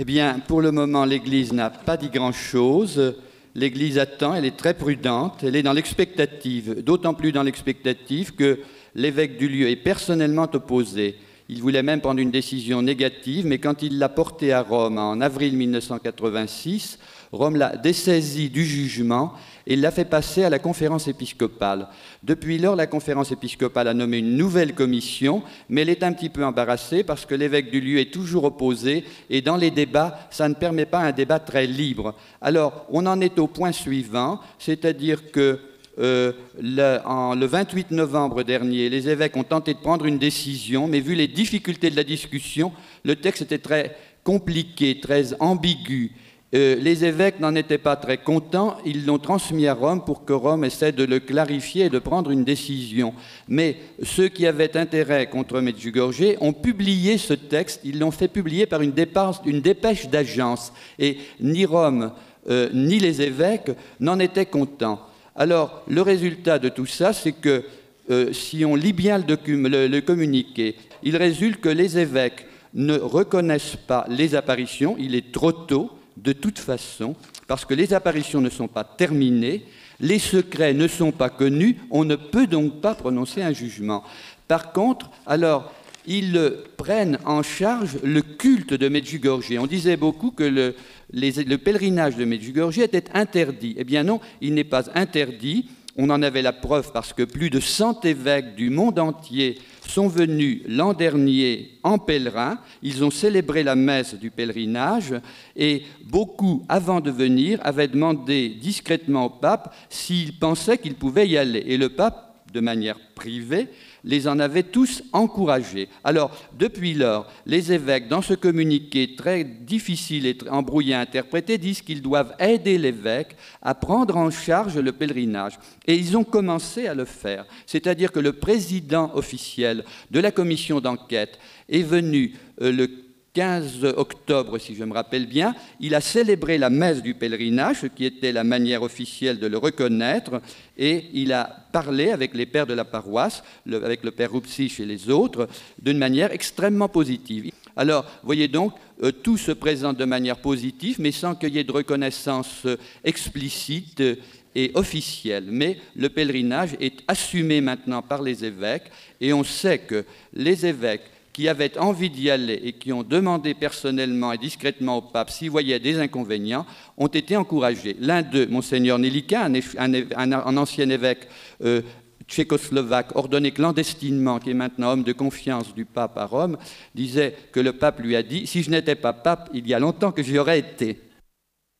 Eh bien, pour le moment, l'Église n'a pas dit grand-chose. L'Église attend, elle est très prudente, elle est dans l'expectative, d'autant plus dans l'expectative que l'évêque du lieu est personnellement opposé. Il voulait même prendre une décision négative, mais quand il l'a porté à Rome en avril 1986, Rome l'a dessaisi du jugement et l'a fait passer à la conférence épiscopale. Depuis lors, la conférence épiscopale a nommé une nouvelle commission, mais elle est un petit peu embarrassée parce que l'évêque du lieu est toujours opposé et dans les débats, ça ne permet pas un débat très libre. Alors, on en est au point suivant, c'est-à-dire que euh, le 28 novembre dernier, les évêques ont tenté de prendre une décision, mais vu les difficultés de la discussion, le texte était très compliqué, très ambigu. Euh, les évêques n'en étaient pas très contents, ils l'ont transmis à Rome pour que Rome essaie de le clarifier et de prendre une décision. Mais ceux qui avaient intérêt contre Medjugorje ont publié ce texte, ils l'ont fait publier par une, dépêche d'agence. Et ni Rome euh, ni les évêques n'en étaient contents. Alors, le résultat de tout ça, c'est que euh, si on lit bien le communiqué, il résulte que les évêques ne reconnaissent pas les apparitions, il est trop tôt, de toute façon, parce que les apparitions ne sont pas terminées, les secrets ne sont pas connus, on ne peut donc pas prononcer un jugement. Par contre, alors, ils prennent en charge le culte de Medjugorje. On disait beaucoup que le pèlerinage de Medjugorje était interdit. Eh bien non, il n'est pas interdit. On en avait la preuve parce que plus de 100 évêques du monde entier sont venus l'an dernier en pèlerin. Ils ont célébré la messe du pèlerinage et beaucoup, avant de venir, avaient demandé discrètement au pape s'il pensait qu'il pouvait y aller. Et le pape, de manière privée, les en avait tous encouragés. Alors, depuis lors, les évêques, dans ce communiqué très difficile et embrouillé à interpréter, disent qu'ils doivent aider l'évêque à prendre en charge le pèlerinage. Et ils ont commencé à le faire. C'est-à-dire que le président officiel de la commission d'enquête est venu euh, le 15 octobre, si je me rappelle bien, il a célébré la messe du pèlerinage, ce qui était la manière officielle de le reconnaître, et il a parlé avec les pères de la paroisse, avec le père Rupsich et les autres, d'une manière extrêmement positive. Alors, voyez donc, euh, tout se présente de manière positive, mais sans qu'il y ait de reconnaissance euh, explicite euh, et officielle. Mais le pèlerinage est assumé maintenant par les évêques, et on sait que les évêques qui avaient envie d'y aller et qui ont demandé personnellement et discrètement au pape s'ils voyaient des inconvénients, ont été encouragés. L'un d'eux, monseigneur Nelika, un ancien évêque euh, tchécoslovaque, ordonné clandestinement, qui est maintenant homme de confiance du pape à Rome, disait que le pape lui a dit, si je n'étais pas pape, il y a longtemps que j'y aurais été.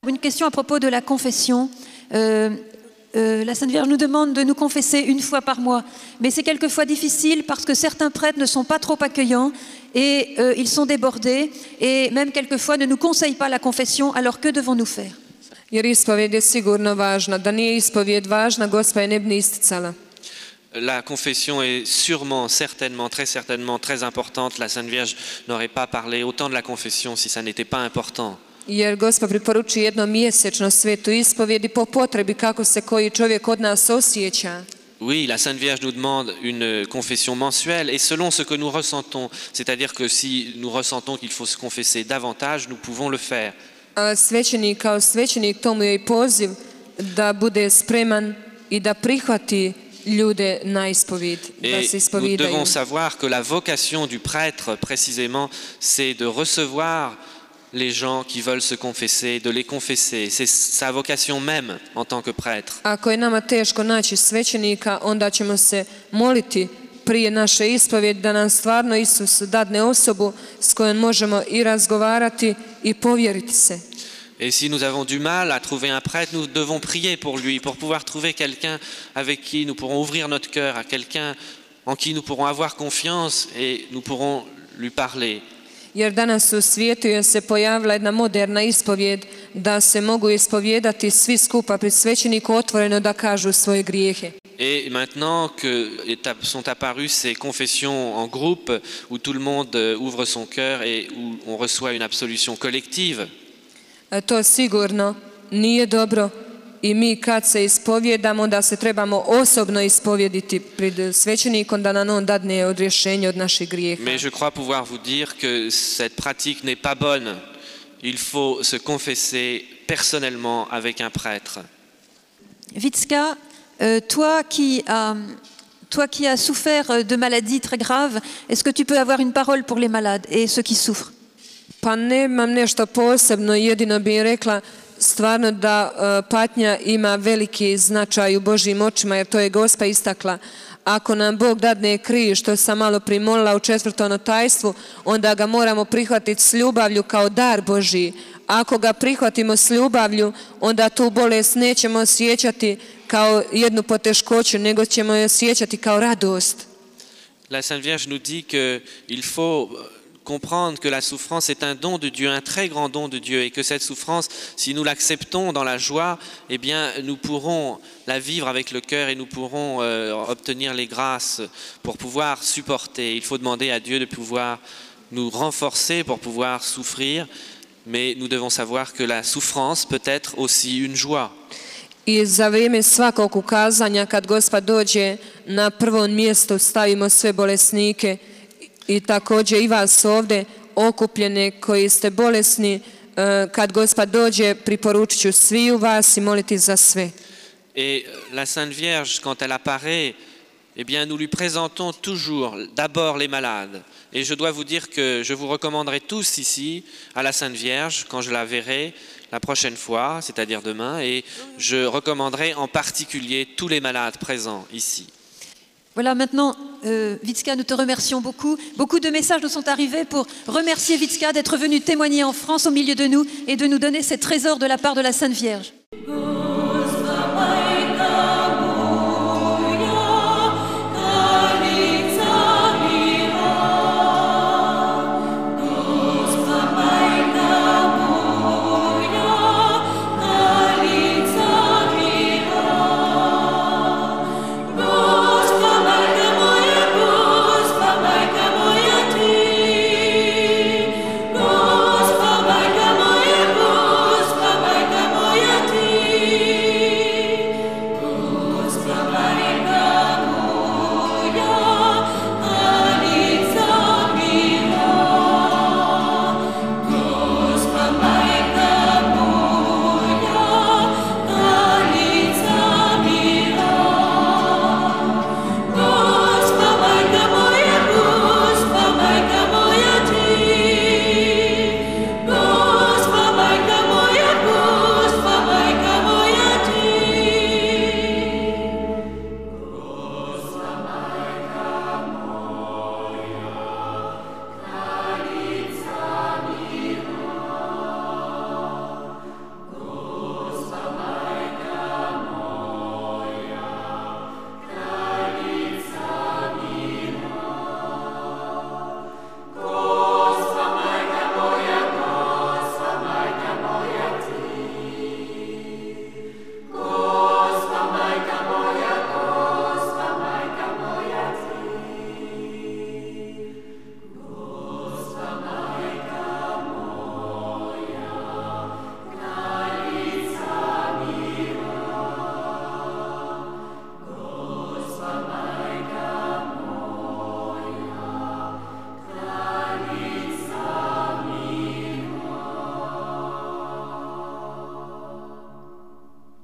Une question à propos de la confession. Euh, euh, la Sainte Vierge nous demande de nous confesser une fois par mois, mais c'est quelquefois difficile parce que certains prêtres ne sont pas trop accueillants et euh, ils sont débordés et même quelquefois ne nous conseillent pas la confession. Alors que devons-nous faire? Jer ispovijed je sigurno važna. Da nije ispovijed važna, gospa je ne bi ni isticala. La confession est sûrement, certainement, très certainement très importante. La Sainte Vierge n'aurait pas parlé autant de la confession si ça n'était pas important. Jer Gospa preporučuje jednom mjesečno svetu ispovjedi po potrebi kako se koji čovjek od nas osjeća. Oui, la Sainte Vierge nous demande une confession mensuelle et selon ce que nous ressentons, c'est-à-dire que si nous ressentons qu'il faut se confesser davantage, nous pouvons le faire. A svećenik kao svećenik tomu je i poziv da bude spreman i da prihvati ljude na ispovijed, da Et se nous devons savoir que la vocation du prêtre, précisément, c'est de recevoir les gens qui veulent se confesser, de les confesser. C'est sa vocation même en tant que prêtre. Ako je nama teško naći svećenika, onda ćemo se moliti prije naše da nam stvarno Isus dadne osobu s kojom možemo i razgovarati i povjeriti se. Et si nous avons du mal à trouver un prêtre, nous devons prier pour lui, pour pouvoir trouver quelqu'un avec qui nous pourrons ouvrir notre cœur, à quelqu'un en qui nous pourrons avoir confiance et nous pourrons lui parler. Jer danas u svijetu je se pojavila jedna moderna ispovjed da se mogu ispovjedati svi skupa pred svećeniku otvoreno da kažu svoje grijehe. Et maintenant que sont apparues ces confessions en groupe, où tout le monde euh, ouvre son cœur et où on reçoit une absolution collective, E, To sigurno nije dobro i mi kad se ispovjedamo da se trebamo osobno ispovjediti pred svećenikom da nam on dadne odrješenje od naših grijeha. mais je crois pouvoir vous dire que cette pratique n'est pas bonne. Il faut se confesser personnellement avec un prêtre. Vitska, euh, toi, qui as, toi qui as souffert euh, de maladies très graves, est-ce que tu peux avoir une parole pour les malades et ceux qui souffrent? Pa nemam nešto posebno, jedino bih rekla stvarno da e, patnja ima veliki značaj u Božjim očima, jer to je Gospa istakla. Ako nam Bog dadne križ, što sam malo primolila u četvrtom notajstvu, onda ga moramo prihvatiti s ljubavlju kao dar Božji. Ako ga prihvatimo s ljubavlju, onda tu bolest nećemo osjećati kao jednu poteškoću, nego ćemo je osjećati kao radost. La Sainte Vierge nous dit qu'il faut comprendre que la souffrance est un don de Dieu, un très grand don de Dieu, et que cette souffrance, si nous l'acceptons dans la joie, eh bien, nous pourrons la vivre avec le cœur et nous pourrons euh, obtenir les grâces pour pouvoir supporter. Il faut demander à Dieu de pouvoir nous renforcer pour pouvoir souffrir, mais nous devons savoir que la souffrance peut être aussi une joie. I za vrijeme svakog ukazanja kad Gospa dođe na prvom mjestu stavimo sve bolesnike Et la Sainte Vierge, quand elle apparaît, eh bien, nous lui présentons toujours d'abord les malades. Et je dois vous dire que je vous recommanderai tous ici à la Sainte Vierge quand je la verrai la prochaine fois, c'est-à-dire demain, et je recommanderai en particulier tous les malades présents ici. Voilà, maintenant, euh, Vitska, nous te remercions beaucoup. Beaucoup de messages nous sont arrivés pour remercier Vitska d'être venu témoigner en France au milieu de nous et de nous donner ces trésors de la part de la Sainte Vierge.